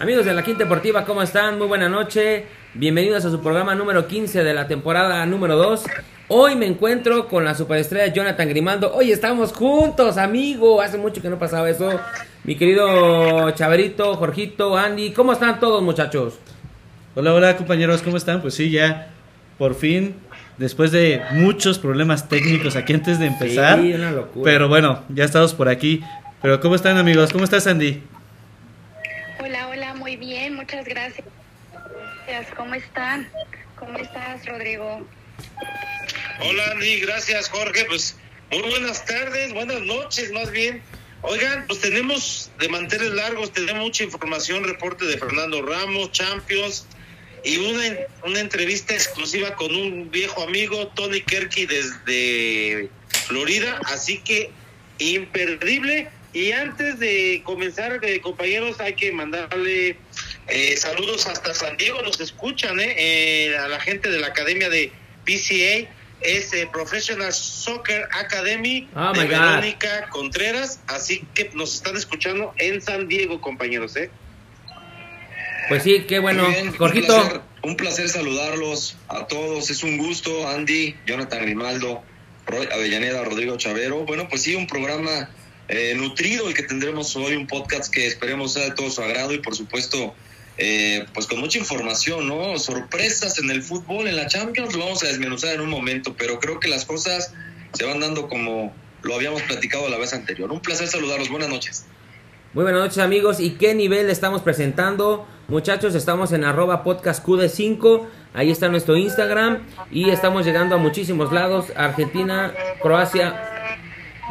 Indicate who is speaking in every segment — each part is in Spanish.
Speaker 1: Amigos de la Quinta Deportiva, ¿cómo están? Muy buena noche. Bienvenidos a su programa número 15 de la temporada número 2. Hoy me encuentro con la superestrella Jonathan Grimaldo. Hoy estamos juntos, amigo. Hace mucho que no pasaba eso. Mi querido Chaverito, Jorgito, Andy. ¿Cómo están todos, muchachos?
Speaker 2: Hola, hola, compañeros. ¿Cómo están? Pues sí, ya por fin después de muchos problemas técnicos aquí antes de empezar.
Speaker 1: Sí, una locura.
Speaker 2: Pero bueno, ya estamos por aquí. Pero ¿cómo están amigos? ¿Cómo estás Andy?
Speaker 3: Muy bien, muchas gracias. ¿Cómo están? ¿Cómo estás, Rodrigo?
Speaker 4: Hola Andy, gracias Jorge. Pues muy buenas tardes, buenas noches más bien. Oigan, pues tenemos de mantener largos, tenemos mucha información, reporte de Fernando Ramos, Champions, y una, una entrevista exclusiva con un viejo amigo, Tony Kerky, desde Florida. Así que imperdible. Y antes de comenzar, eh, compañeros, hay que mandarle eh, saludos hasta San Diego. Nos escuchan eh, eh, a la gente de la academia de PCA. Es eh, Professional Soccer Academy
Speaker 1: Oh,
Speaker 4: de
Speaker 1: God.
Speaker 4: Verónica Contreras. Así que nos están escuchando en San Diego, compañeros. ¿eh?
Speaker 1: Pues sí, qué bueno.
Speaker 5: Bien, Un
Speaker 1: Jorgito,
Speaker 5: placer, un placer saludarlos a todos. Es un gusto, Andy, Jonathan Grimaldo, Roy Avellaneda, Rodrigo Chavero. Bueno, pues sí, un programa eh, nutrido el que tendremos hoy, un podcast que esperemos sea de todo su agrado y por supuesto, eh, pues con mucha información, ¿no? Sorpresas en el fútbol, en la Champions, lo vamos a desmenuzar en un momento, pero creo que las cosas se van dando como lo habíamos platicado la vez anterior. Un placer saludarlos, buenas noches.
Speaker 1: muy buenas noches, amigos. ¿Y qué nivel estamos presentando? Muchachos, estamos en arroba podcast QD5. Ahí está nuestro Instagram. Y estamos llegando a muchísimos lados. Argentina, Croacia,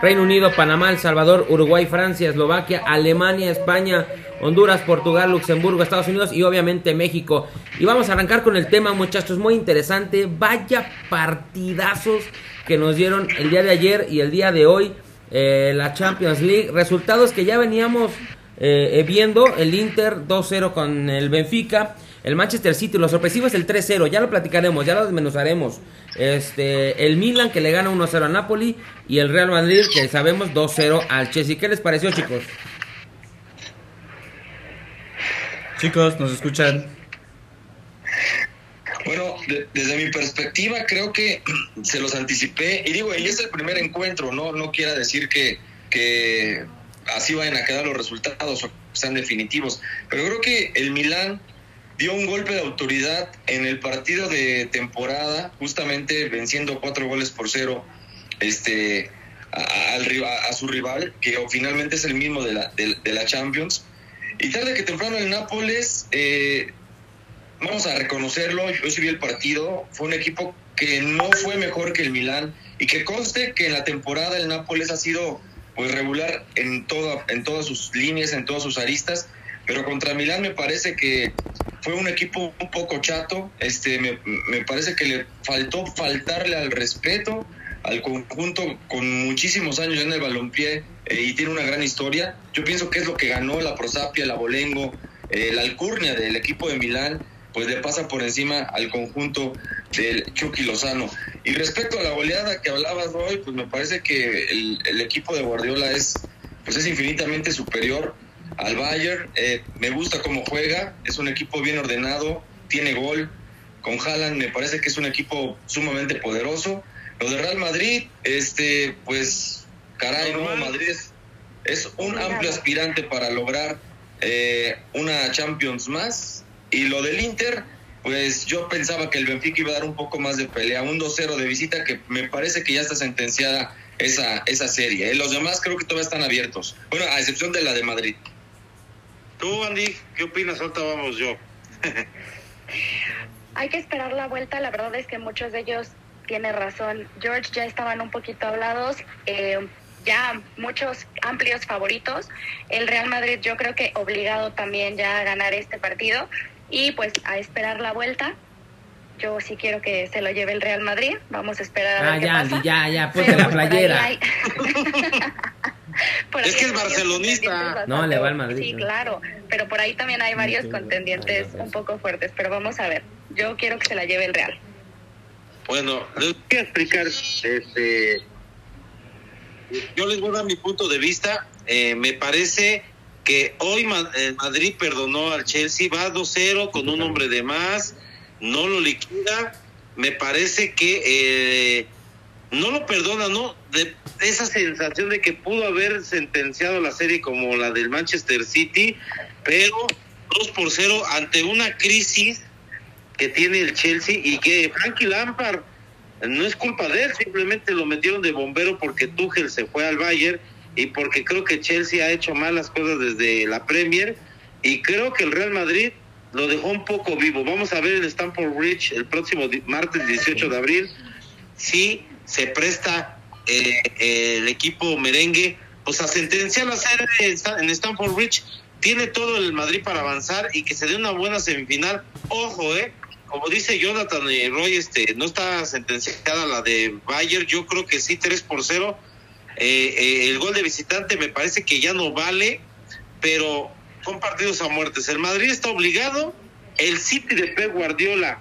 Speaker 1: Reino Unido, Panamá, El Salvador, Uruguay, Francia, Eslovaquia, Alemania, España, Honduras, Portugal, Luxemburgo, Estados Unidos y obviamente México. Y vamos a arrancar con el tema, muchachos, muy interesante. Vaya partidazos que nos dieron el día de ayer y el día de hoy eh, la Champions League. Resultados que ya veníamos eh, eh, viendo. El Inter 2-0 con el Benfica. El Manchester City, lo sorpresivo es el 3-0, ya lo platicaremos, ya lo desmenuzaremos. Este, el Milan que le gana 1-0 a Napoli y el Real Madrid que sabemos 2-0 al Chelsea. ¿Qué les pareció, chicos?
Speaker 2: Chicos, ¿nos escuchan?
Speaker 5: Bueno, de- desde mi perspectiva creo que se los anticipé y digo, y es el primer encuentro, no no quiera decir que, que así vayan a quedar los resultados o sean definitivos, pero creo que el Milán dio un golpe de autoridad en el partido de temporada, justamente venciendo cuatro goles por cero este, a, a- su rival, que finalmente es el mismo de la, de, de la Champions. Y tarde que temprano el Nápoles eh, vamos a reconocerlo, yo sí el partido, fue un equipo que no fue mejor que el Milán y que conste que en la temporada el Nápoles ha sido pues regular en toda en todas sus líneas, en todas sus aristas, pero contra Milán me parece que fue un equipo un poco chato, este me, me parece que le faltó faltarle al respeto al conjunto con muchísimos años en el balompié eh, y tiene una gran historia. Yo pienso que es lo que ganó la Prosapia, la Bolengo, eh, la Alcurnia del equipo de Milán, pues le pasa por encima al conjunto del Chucky Lozano. Y respecto a la goleada que hablabas hoy, pues me parece que el, el equipo de Guardiola es, pues es infinitamente superior al Bayern. Eh, me gusta cómo juega, es un equipo bien ordenado, tiene gol. Con Haaland me parece que es un equipo sumamente poderoso. Lo de Real Madrid, este, pues, caray, no, Madrid es, es un amplio aspirante para lograr eh, una Champions más. Y lo del Inter, pues yo pensaba que el Benfica iba a dar un poco más de pelea, un 2-0 de visita que me parece que ya está sentenciada esa, esa serie. ¿eh? Los demás creo que todavía están abiertos. Bueno, a excepción de la de Madrid.
Speaker 4: Tú, Andy, ¿qué opinas? Ahorita vamos yo.
Speaker 3: Hay que esperar la vuelta, la verdad es que muchos de ellos tienen razón. George ya estaban un poquito hablados, eh, ya muchos amplios favoritos. El Real Madrid yo creo que obligado también ya a ganar este partido y pues a esperar la vuelta. Yo sí quiero que se lo lleve el Real Madrid. Vamos a esperar a ver
Speaker 1: Ah,
Speaker 3: qué
Speaker 1: ya,
Speaker 3: pasa.
Speaker 1: Andy, ya, ya, ponte
Speaker 3: Pero,
Speaker 1: la
Speaker 3: pues,
Speaker 1: playera.
Speaker 3: hay- Por
Speaker 4: Es que es barcelonista.
Speaker 1: No, le va al Madrid,
Speaker 3: Sí,
Speaker 1: ¿no?
Speaker 3: claro, pero por ahí también hay varios
Speaker 1: Sí,
Speaker 3: contendientes un poco fuertes, pero vamos a ver. Yo quiero que se la lleve el Real.
Speaker 4: Bueno, les voy a explicar, este, yo les voy a dar mi punto de vista. Eh, me parece que hoy eh, Madrid perdonó al Chelsea, va 2-0 con un hombre de más, no lo liquida, me parece que eh, no lo perdona, ¿no? De esa sensación de que pudo haber sentenciado la serie como la del Manchester City, pero 2 por 0 ante una crisis que tiene el Chelsea y que Frankie Lampard no es culpa de él, simplemente lo metieron de bombero porque Tuchel se fue al Bayern y porque creo que Chelsea ha hecho malas cosas desde la Premier y creo que el Real Madrid lo dejó un poco vivo. Vamos a ver el Stamford Bridge el próximo martes 18 de abril si se presta eh, el equipo merengue pues a sentenciar la serie en Stamford Bridge. Tiene todo el Madrid para avanzar y que se dé una buena semifinal. Ojo, eh, como dice Jonathan y Roy, este, no está sentenciada la de Bayern, yo creo que sí, 3 por 0. Eh, eh, el gol de visitante me parece que ya no vale, pero son partidos a muertes. El Madrid está obligado, el City de Pep Guardiola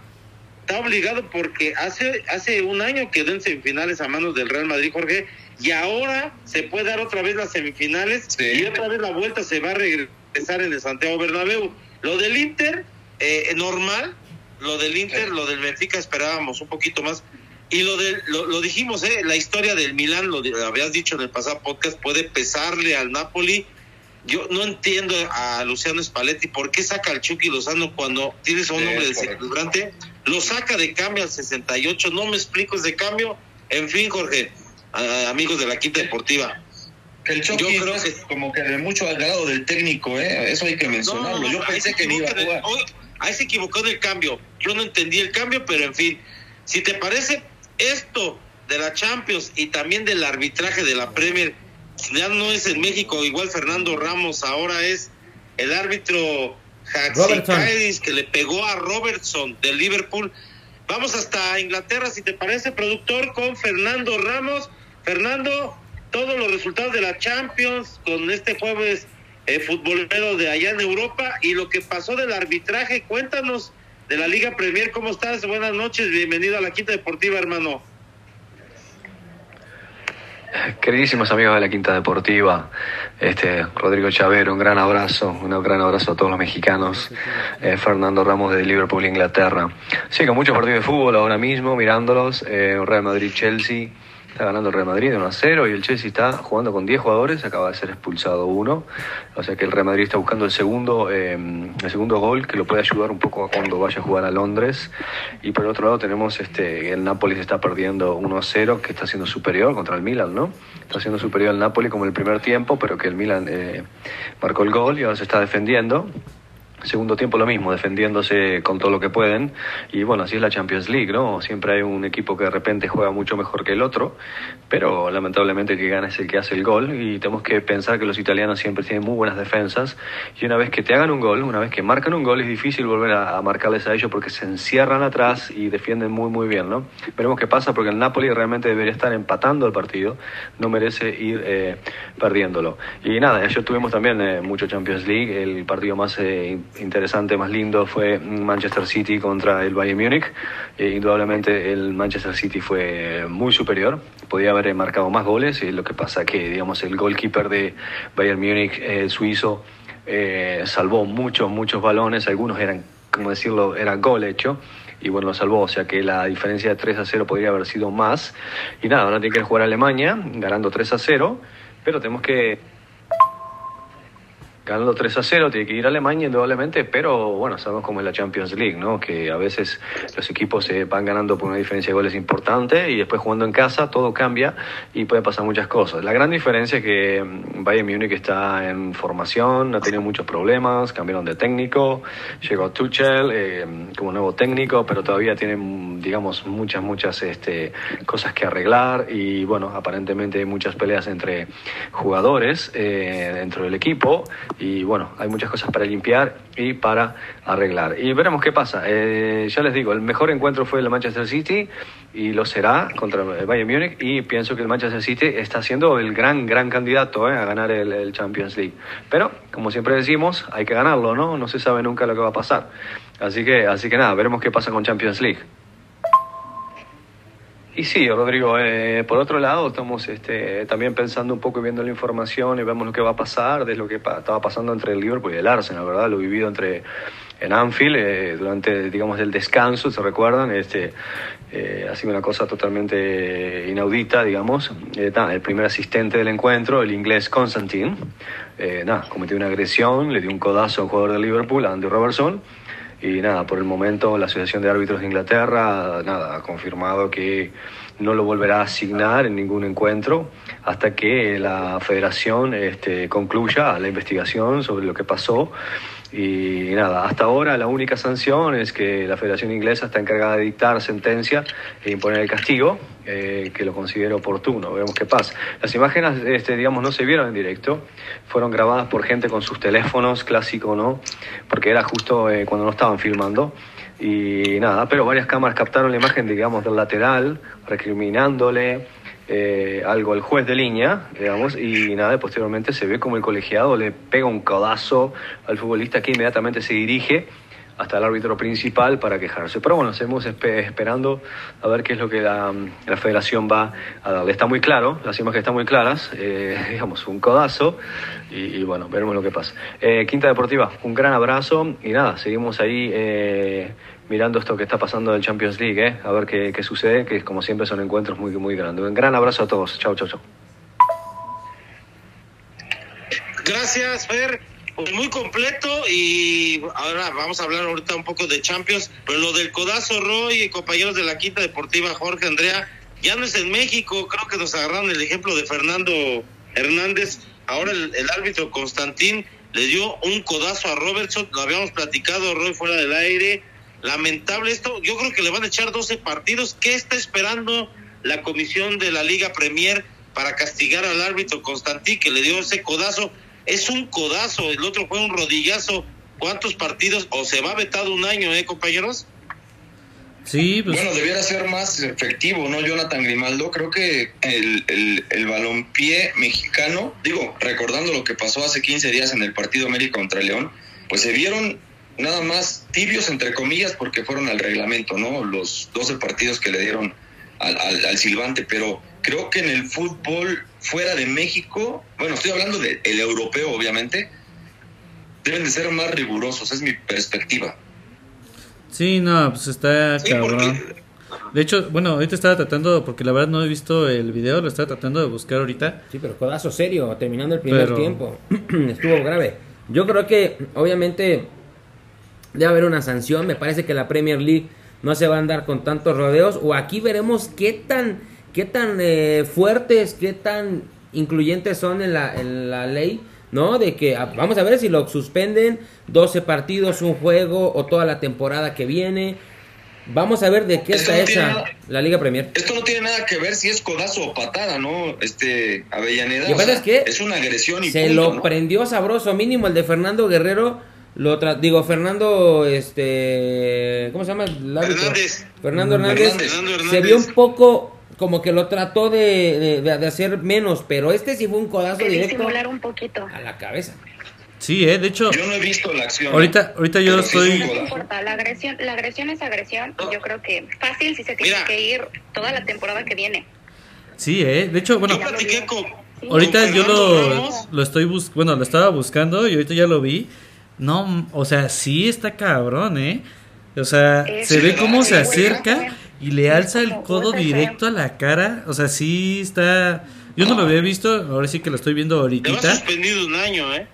Speaker 4: está obligado porque hace, hace un año quedó en semifinales a manos del Real Madrid, Jorge, y ahora se puede dar otra vez las semifinales y otra vez la vuelta se va a regresar en el Santiago Bernabéu. Lo del Inter, eh, normal, lo del Inter, lo del Benfica esperábamos un poquito más. Y lo, de, lo, dijimos, ¿eh? la historia del Milán, lo, habías dicho en el pasado podcast, puede pesarle al Napoli. Yo no entiendo a Luciano Spalletti por qué saca al Chucky Lozano cuando tienes a un hombre desequilibrante. Lo saca de cambio al 68, no me explico ese cambio. En fin, Jorge, amigos de la Quinta Deportiva.
Speaker 5: El Yo creo que como que de mucho al grado del técnico, ¿eh? eso hay que mencionarlo. Yo pensé que iba a jugar.
Speaker 4: Ahí se equivocó en el cambio. Yo no entendí el cambio, pero en fin. Si te parece, esto de la Champions y también del arbitraje de la Premier, ya no es en México, igual Fernando Ramos, ahora es el árbitro Hatzikaitis que le pegó a Robertson del Liverpool. Vamos hasta Inglaterra, si te parece, productor, con Fernando Ramos. Fernando, todos los resultados de la Champions con este jueves eh, futbolero de allá en Europa y lo que pasó del arbitraje. Cuéntanos de la Liga Premier, ¿cómo estás? Buenas noches, bienvenido a la Quinta Deportiva, hermano.
Speaker 6: Queridísimos amigos de la Quinta Deportiva, este Rodrigo Chavero, un gran abrazo, un gran abrazo a todos los mexicanos, eh, Fernando Ramos de Liverpool, Inglaterra. Sí, con muchos partidos de fútbol ahora mismo, mirándolos, eh, Real Madrid-Chelsea, Está ganando el Real Madrid de 1 a 0 y el Chelsea está jugando con 10 jugadores, acaba de ser expulsado uno. O sea que el Real Madrid está buscando el segundo, eh, el segundo gol que lo puede ayudar un poco a cuando vaya a jugar a Londres. Y por el otro lado tenemos este, el Nápoles está perdiendo 1 a 0, que está siendo superior contra el Milan, ¿no? Está siendo superior al Napoli como el primer tiempo, pero que el Milan eh, marcó el gol y ahora se está defendiendo. Segundo tiempo lo mismo, defendiéndose con todo lo que pueden. Y bueno, así es la Champions League, ¿no? Siempre hay un equipo que de repente juega mucho mejor que el otro, pero lamentablemente el que gana es el que hace el gol. Y tenemos que pensar que los italianos siempre tienen muy buenas defensas. Y una vez que te hagan un gol, una vez que marcan un gol, es difícil volver a, marcarles a ellos porque se encierran atrás y defienden muy, muy bien, ¿no? Veremos qué pasa porque el Napoli realmente debería estar empatando el partido, no merece ir eh, perdiéndolo. Y nada, ayer tuvimos también eh, mucho Champions League, el partido más eh, interesante, más lindo fue Manchester City contra el Bayern Múnich. Eh, indudablemente el Manchester City fue muy superior, podía haber marcado más goles, y lo que pasa que digamos el goalkeeper de Bayern Múnich, el suizo, eh, salvó muchos, muchos balones, algunos eran, como decirlo, era gol hecho y bueno, lo salvó. O sea que la diferencia de 3 a 0 podría haber sido más. Y nada, ahora tiene que jugar Alemania, ganando 3 a 0, pero tenemos que ganando 3 a 0, tiene que ir a Alemania indudablemente, pero bueno, sabemos cómo es la Champions League, ¿no? Que a veces los equipos se van ganando por una diferencia de goles importante y después jugando en casa todo cambia y puede pasar muchas cosas. La gran diferencia es que mm, Bayern Múnich está en formación, ha tenido muchos problemas, cambiaron de técnico, llegó Tuchel eh, como nuevo técnico, pero todavía tienen, digamos, muchas, muchas este, cosas que arreglar y bueno, aparentemente hay muchas peleas entre jugadores eh, dentro del equipo y bueno, hay muchas cosas para limpiar y para arreglar. Y veremos qué pasa. Eh, ya les digo, el mejor encuentro fue el Manchester City y lo será contra el Bayern Múnich y pienso que el Manchester City está siendo el gran, gran candidato eh, a ganar el, Champions League. Pero, como siempre decimos, hay que ganarlo, ¿no? No se sabe nunca lo que va a pasar. Así que, así que nada, veremos qué pasa con Champions League. Y sí, Rodrigo, eh, por otro lado, estamos este, también pensando un poco y viendo la información y vemos lo que va a pasar, de lo que estaba pasando entre el Liverpool y el Arsenal, ¿verdad? Lo vivido entre en Anfield eh, durante, digamos, el descanso, ¿se recuerdan? Este, eh, ha sido una cosa totalmente inaudita, digamos. Eh, nada, el primer asistente del encuentro, el inglés Constantine, eh, nada, cometió una agresión, le dio un codazo al jugador de Liverpool, Andy Robertson, y nada, por el momento la Asociación de Árbitros de Inglaterra nada, ha confirmado que no lo volverá a asignar en ningún encuentro hasta que la federación este, concluya la investigación sobre lo que pasó. Y nada, hasta ahora la única sanción es que la Federación Inglesa está encargada de dictar sentencia e imponer el castigo, eh, que lo considero oportuno. Veremos qué pasa. Las imágenes, este, digamos, no se vieron en directo, fueron grabadas por gente con sus teléfonos, clásico, ¿no? Porque era justo eh, cuando no estaban filmando. Y nada, pero varias cámaras captaron la imagen, digamos, del lateral, recriminándole eh, algo al juez de línea, digamos, y nada, posteriormente se ve como el colegiado le pega un codazo al futbolista que inmediatamente se dirige hasta el árbitro principal para quejarse. Pero bueno, seguimos espe- esperando a ver qué es lo que la, la federación va a darle. Está muy claro, las imágenes están muy claras, eh, digamos, un codazo, y, bueno, veremos lo que pasa. Eh, Quinta Deportiva, un gran abrazo, y nada, seguimos ahí mirando esto que está pasando del Champions League, eh, a ver qué, qué sucede, que como siempre son encuentros muy, muy grandes. Un gran abrazo a todos, chao, chao, chao.
Speaker 4: Gracias, Fer. Pues muy completo y ahora vamos a hablar ahorita un poco de Champions, pero lo del codazo Roy compañeros de la Quinta Deportiva, Jorge Andrea, ya no es en México, creo que nos agarraron el ejemplo de Fernando Hernández, ahora el, el árbitro Constantín le dio un codazo a Robertson, lo habíamos platicado Roy fuera del aire, lamentable esto, yo creo que le van a echar 12 partidos, ¿qué está esperando la comisión de la Liga Premier para castigar al árbitro Constantín que le dio ese codazo? Es un codazo, el otro fue un rodillazo. ¿Cuántos partidos? O se va vetado un año, ¿eh, compañeros?
Speaker 2: Sí, pues
Speaker 5: Bueno, debiera ser más efectivo, ¿no? Jonathan Grimaldo, creo que el, el, el balompié mexicano, digo, recordando lo que pasó hace 15 días en el partido América contra León, pues se vieron nada más tibios, entre comillas, porque fueron al reglamento, ¿no? Los 12 partidos que le dieron al, al, al silbante, pero creo que en el fútbol fuera de México, bueno, estoy hablando del el europeo, obviamente, deben de ser más rigurosos, es mi perspectiva.
Speaker 2: sí, no, pues está
Speaker 4: Sí,
Speaker 2: cabrón.
Speaker 4: porque
Speaker 2: De hecho, bueno, ahorita estaba tratando, porque la verdad no he visto el video, lo estaba tratando de buscar ahorita.
Speaker 1: Sí, pero codazo serio, terminando el primer
Speaker 2: Pero-
Speaker 1: tiempo. Estuvo grave. Yo creo que, obviamente, debe haber una sanción. Me parece que la Premier League no se va a andar con tantos rodeos. O aquí veremos qué tan, qué tan eh, fuertes, qué tan incluyentes son en la, en la ley. ¿No? De que ah, vamos a ver si lo suspenden 12 partidos, un juego o toda la temporada que viene. Vamos a ver de qué
Speaker 5: Esto
Speaker 1: está
Speaker 5: no
Speaker 1: hecha
Speaker 5: nada-
Speaker 1: la Liga Premier.
Speaker 5: Esto no tiene nada que ver si es codazo o patada, ¿no? Este, Avellaneda.
Speaker 1: Lo que
Speaker 5: o
Speaker 1: pasa
Speaker 5: sea,
Speaker 1: es que
Speaker 5: es una agresión y
Speaker 1: se
Speaker 5: punto,
Speaker 1: lo
Speaker 5: ¿no?
Speaker 1: prendió sabroso mínimo el de Fernando Guerrero lo tra- digo Fernando este cómo se llama?
Speaker 4: Hernández.
Speaker 1: Fernando Hernández,
Speaker 5: Hernández.
Speaker 1: Se vio un poco como que lo trató de, de- de hacer menos pero este sí fue un codazo
Speaker 3: De
Speaker 1: directo
Speaker 3: disimular un poquito.
Speaker 1: a la cabeza
Speaker 2: Sí, eh, de hecho,
Speaker 5: Yo no he visto la acción.
Speaker 2: ahorita, ahorita yo estoy...
Speaker 3: No importa, la agresión, la agresión es agresión y yo creo que fácil si se tiene
Speaker 4: Mira.
Speaker 3: que ir toda la temporada que viene.
Speaker 2: Sí, eh, de hecho, bueno,
Speaker 4: yo platiqué con.
Speaker 3: Sí.
Speaker 2: ahorita
Speaker 4: con
Speaker 2: yo lo,
Speaker 4: Ramos.
Speaker 2: lo estoy bus bueno, lo estaba buscando y ahorita ya lo vi. No, o sea, sí está cabrón, eh. O sea,
Speaker 3: Es
Speaker 2: se ve cómo se acerca y le alza el codo directo a la cara. O sea, sí está... Yo no lo había visto, ahora sí que lo estoy viendo ahorita.
Speaker 4: suspendido un año, ¿eh?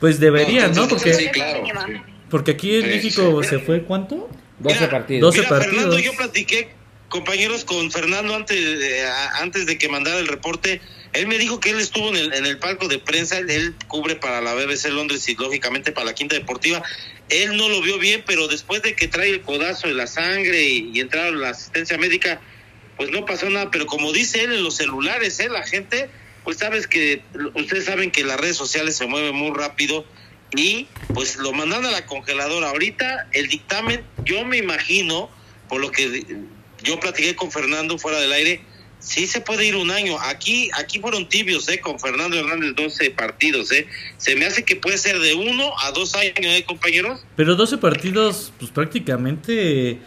Speaker 2: Pues debería,
Speaker 5: No,
Speaker 2: Porque,
Speaker 5: sí, claro,
Speaker 3: Mínima.
Speaker 5: sí.
Speaker 2: porque aquí en México se fue, ¿cuánto?
Speaker 1: 12
Speaker 4: Mira,
Speaker 1: partidos
Speaker 2: 12
Speaker 4: Mira, Fernando,
Speaker 2: partidos.
Speaker 4: yo platiqué, compañeros, con Fernando antes de, a- antes de que mandara el reporte. Él me dijo que él estuvo en el, en el palco de prensa, él, cubre para la BBC Londres y lógicamente para la Quinta Deportiva. Él no lo vio bien, pero después de que trae el codazo de la sangre y, y entraron la asistencia médica, pues no pasó nada. Pero como dice él en los celulares, ¿eh? la gente, pues sabes que, ustedes saben que las redes sociales se mueven muy rápido y pues lo mandan a la congeladora. Ahorita el dictamen, yo me imagino, por lo que yo platiqué con Fernando fuera del aire, sí se puede ir un año. Aquí aquí fueron tibios, ¿eh? Con Fernando Hernández 12 partidos, ¿eh? Se me hace que puede ser de uno a dos años, ¿eh, compañeros?
Speaker 2: Pero 12 partidos, pues prácticamente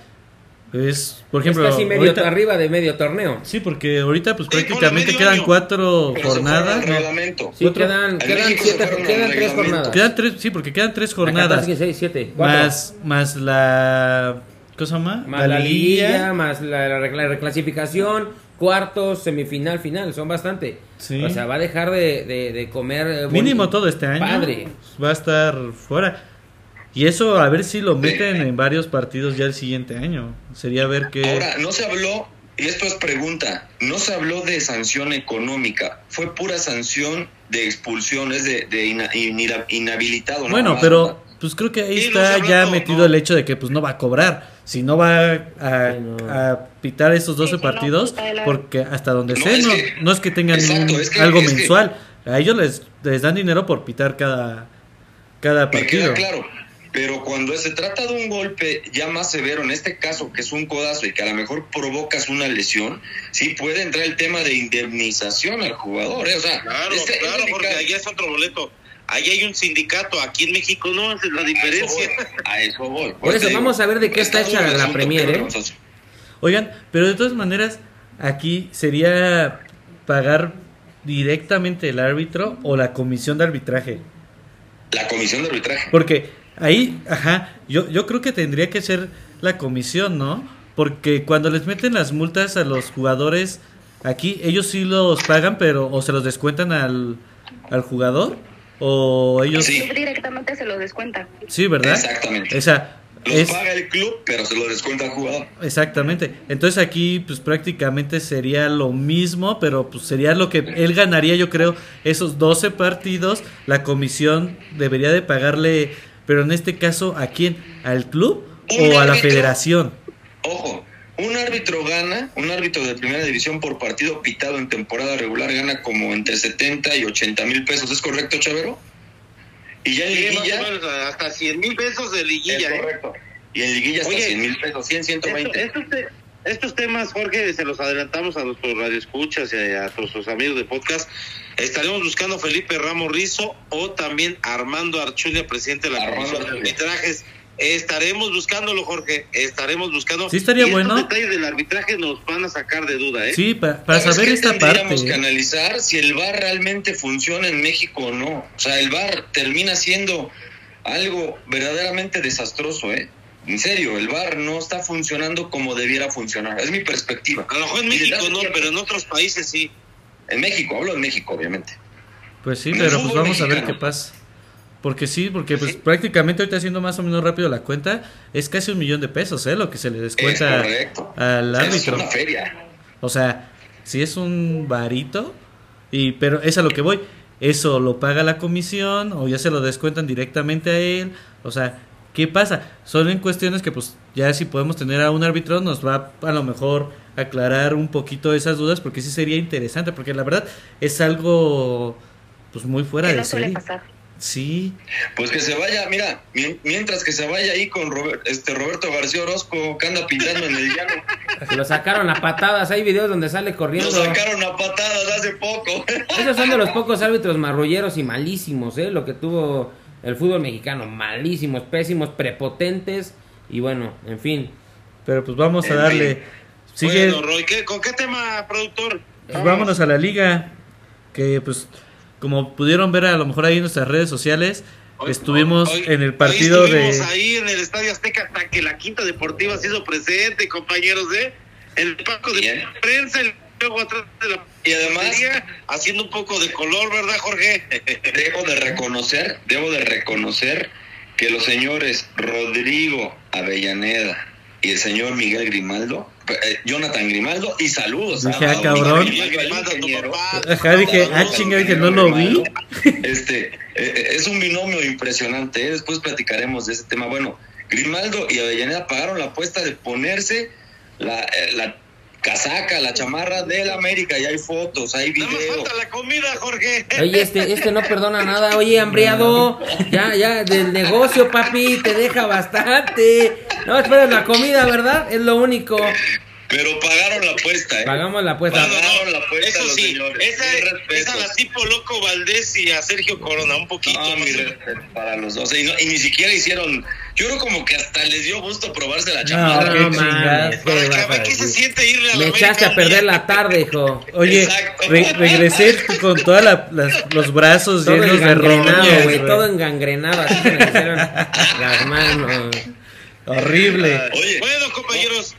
Speaker 2: Es, por ejemplo,
Speaker 1: es casi medio
Speaker 2: ahorita-
Speaker 1: arriba de medio torneo.
Speaker 2: Sí, porque ahorita pues
Speaker 4: Sí,
Speaker 2: prácticamente quedan
Speaker 4: año.
Speaker 2: cuatro
Speaker 5: Pero
Speaker 2: jornadas.
Speaker 1: Sí, quedan, quedan, siete, quedan tres jornadas.
Speaker 2: Quedan tres, sí, porque quedan tres jornadas.
Speaker 1: 14, 15, 6, 7, cuatro.
Speaker 2: Más, más la. ¿Cómo se llama?
Speaker 1: Más la, liguilla, más la, la recla- reclasificación, cuartos, semifinal, final, son bastante.
Speaker 2: Sí.
Speaker 1: O sea, va a dejar de, de, de comer. eh,
Speaker 2: Mínimo todo este año.
Speaker 1: Padre.
Speaker 2: Va a estar fuera. Y eso a ver si lo meten en varios partidos ya el siguiente año. Sería ver que...
Speaker 5: Ahora, no se habló, y esto es pregunta, no se habló de sanción económica, fue pura sanción de expulsión, es de, de ina- inhabilitado.
Speaker 2: bueno, pero pues creo que ahí está ya
Speaker 4: todo,
Speaker 2: metido
Speaker 4: ¿no?
Speaker 2: el hecho de que pues no va a cobrar. Si no va a,
Speaker 1: Sí, no.
Speaker 2: a pitar esos 12
Speaker 3: Sí, si no,
Speaker 2: partidos, porque hasta donde
Speaker 5: No,
Speaker 2: sé,
Speaker 5: es
Speaker 2: no,
Speaker 5: que-
Speaker 2: no es que tengan
Speaker 5: Exacto,
Speaker 2: un-
Speaker 5: es que-
Speaker 2: algo
Speaker 5: es
Speaker 2: mensual. A ellos les, les dan dinero por pitar cada, cada partido.
Speaker 5: queda claro. Pero cuando se trata de un golpe ya más severo, en este caso que es un codazo y que a lo mejor provocas una lesión, sí puede entrar el tema de indemnización al jugador. ¿eh? O sea,
Speaker 4: Claro,
Speaker 5: este-
Speaker 4: claro,
Speaker 5: este
Speaker 4: porque allá es otro boleto. Allí hay un sindicato, aquí en México no, esa es la diferencia.
Speaker 5: A eso voy.
Speaker 1: Por eso, vamos a ver de qué está hecha la Premier, ¿eh?
Speaker 2: Oigan, pero de todas maneras, aquí sería pagar directamente el árbitro o la comisión de arbitraje.
Speaker 5: La comisión de arbitraje.
Speaker 2: Porque ahí, ajá, yo, yo creo que tendría que ser la comisión, ¿no? Porque cuando les meten las multas a los jugadores, aquí ellos sí los pagan, pero o se los descuentan al, al jugador, o ellos...
Speaker 5: Sí.
Speaker 3: Directamente se lo descuenta.
Speaker 2: Sí, ¿verdad?
Speaker 5: Exactamente.
Speaker 2: O sea,
Speaker 5: Los
Speaker 2: es...
Speaker 5: paga el club, pero se lo descuenta al jugador.
Speaker 2: Exactamente. Entonces aquí pues prácticamente sería lo mismo, pero pues sería lo que él ganaría, yo creo, esos 12 partidos, la comisión debería de pagarle, pero en este caso ¿a quién? ¿Al club o a la federación?
Speaker 5: Ojo, un árbitro gana, un árbitro de primera división por partido pitado en temporada regular gana como entre 70 y 80 mil pesos. ¿Es correcto, Chavero? Y ya en liguilla...
Speaker 4: hasta 100 mil pesos de
Speaker 5: Es
Speaker 4: liguilla. ¿eh?
Speaker 5: correcto. Y en liguilla hasta
Speaker 4: Oye,
Speaker 5: 100 mil pesos, 100, 120.
Speaker 4: Esto- estos, te- estos temas, Jorge, se los adelantamos a nuestros radioescuchas y a nuestros amigos de podcast. Estaremos buscando a Felipe Ramos Rizo o también Armando Archulia, presidente de la Comisión de. Arbitrajes. Estaremos buscándolo, Jorge. Estaremos buscando.
Speaker 2: Sí, estaría
Speaker 4: Y estos
Speaker 2: bueno.
Speaker 4: detalles del arbitraje nos van a sacar de duda, ¿eh?
Speaker 2: Sí, pa- para
Speaker 5: ¿Sabes
Speaker 2: saber esta
Speaker 5: tendríamos que
Speaker 2: parte.
Speaker 5: analizar si el VAR realmente funciona en México o no. O sea, el VAR termina siendo algo verdaderamente desastroso, ¿eh? En serio, el VAR no está funcionando como debiera funcionar. Es mi perspectiva.
Speaker 4: A lo mejor en México no, pero en otros países sí.
Speaker 5: En México, hablo en México, obviamente.
Speaker 2: Pues sí, pero pues vamos a ver qué pasa. Porque sí, porque pues prácticamente ahorita haciendo más o menos rápido la cuenta, es casi un millón de pesos, ¿eh? Lo que se le descuenta al
Speaker 5: Es
Speaker 2: árbitro.
Speaker 5: una feria.
Speaker 2: O sea, si es un varito, y pero es a lo que voy. Eso lo paga la comisión o ya se lo descuentan directamente a él. O sea, ¿qué pasa? Son en cuestiones que pues ya si podemos tener a un árbitro nos va a lo mejor aclarar un poquito esas dudas porque sí sería interesante porque la verdad es algo pues muy fuera
Speaker 3: Que
Speaker 2: de
Speaker 3: no suele
Speaker 2: serie.
Speaker 3: pasar.
Speaker 2: Sí,
Speaker 5: Pues que se vaya, mira, mien- mientras que se vaya ahí con Robert- este Roberto García Orozco, que anda pintando en el llano.
Speaker 1: Se lo sacaron a patadas. Hay videos donde sale
Speaker 5: Lo
Speaker 1: corriendo.
Speaker 5: sacaron a patadas hace poco.
Speaker 1: Esos son de los pocos árbitros marrulleros y malísimos, ¿eh? Lo que tuvo el fútbol mexicano. Malísimos, pésimos, prepotentes. Y bueno, en fin.
Speaker 2: pero pues vamos a darle. Sigue,
Speaker 4: Bueno, Roy, ¿qué- ¿con qué tema, productor?
Speaker 2: Pues vámonos a la liga, que pues como pudieron ver a lo mejor ahí en nuestras redes sociales,
Speaker 4: Hoy-
Speaker 2: estuvimos
Speaker 4: hoy-
Speaker 2: en el
Speaker 4: hoy
Speaker 2: partido de...
Speaker 4: estuvimos ahí en el Estadio Azteca hasta que la Quinta Deportiva se hizo presente, compañeros, ¿eh? El palco de
Speaker 5: Bien.
Speaker 4: prensa, el luego atrás de la
Speaker 5: Y además-
Speaker 4: haciendo un poco de color, ¿verdad, Jorge?
Speaker 5: Debo de reconocer, debo de reconocer que los señores Rodrigo Avellaneda y el señor Miguel Grimaldo, eh, Jonathan Grimaldo, y saludos.
Speaker 2: Dije,
Speaker 5: a
Speaker 2: ah, cabrón.
Speaker 5: Miguel Grimaldo, al ingeniero.
Speaker 2: Ajá, dije, ah, chinga, dije, no lo vi.
Speaker 5: Este, eh, eh, es un binomio impresionante, ¿eh? después platicaremos de ese tema. Bueno, Grimaldo y Avellaneda pagaron la apuesta de ponerse la, eh, la casaca, la chamarra del América, y hay fotos, hay videos.
Speaker 4: falta la comida, Jorge.
Speaker 1: Oye, este, este no perdona nada. Oye, hambriado. Ya, ya, del negocio, papi, te deja bastante. No esperes la comida, ¿verdad? Es lo único.
Speaker 5: Pero pagaron la apuesta, ¿eh?
Speaker 1: Pagamos la apuesta.
Speaker 5: Pagaron la apuesta
Speaker 4: Eso
Speaker 5: los
Speaker 4: sí,
Speaker 5: señores.
Speaker 4: esa,
Speaker 5: respetos.
Speaker 4: la tipo Loco Valdés y a Sergio Corona, un poquito.
Speaker 5: No,
Speaker 4: no
Speaker 5: mi
Speaker 4: sé.
Speaker 5: respeto para los dos. Y, no- y ni siquiera hicieron. Yo creo como que hasta les dio gusto probarse la
Speaker 2: No,
Speaker 5: chamarra.
Speaker 1: No
Speaker 4: Para
Speaker 1: qué
Speaker 4: que
Speaker 1: a
Speaker 4: qué se siente irle a la
Speaker 1: Me echaste a perder la tarde, hijo.
Speaker 2: Oye, re- regresé con todos los brazos
Speaker 1: Todo
Speaker 2: llenos de roñas,
Speaker 1: güey.
Speaker 2: güey.
Speaker 1: Todo engangrenado. Así se me hicieron las manos.
Speaker 2: Horrible.
Speaker 5: Oye,
Speaker 4: Bueno, compañeros,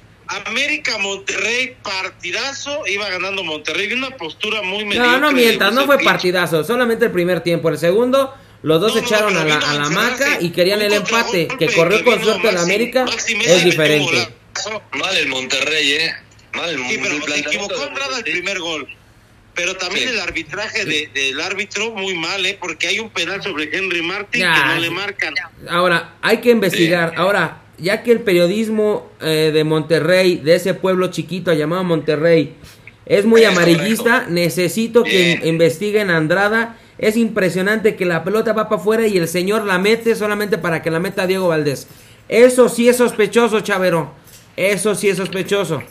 Speaker 4: América Monterrey, partidazo, iba ganando Monterrey, de una postura muy mediocre.
Speaker 1: No, no mientas, no fue partidazo. Solamente el primer tiempo. El segundo, los dos
Speaker 4: No,
Speaker 1: echaron a la, a la maca y querían el empate. Que corrió con suerte el América es diferente.
Speaker 5: mal el Monterrey, ¿eh? Mal el
Speaker 4: Sí,
Speaker 5: el
Speaker 4: pero se equivocó Andrada el primer gol. Pero también
Speaker 5: Sí.
Speaker 4: el arbitraje de- del árbitro muy mal, ¿eh? Porque hay un penal sobre Henry Martin
Speaker 1: Ya,
Speaker 4: que no le marcan.
Speaker 1: Ahora, hay que investigar. Ahora, ya que el periodismo eh, de Monterrey, de ese pueblo chiquito llamado Monterrey, es muy amarillista, necesito que investiguen a Andrada. Es impresionante que la pelota va para afuera y el señor la mete solamente para que la meta Diego Valdés. Eso sí es sospechoso, Chavero. Eso sí es sospechoso.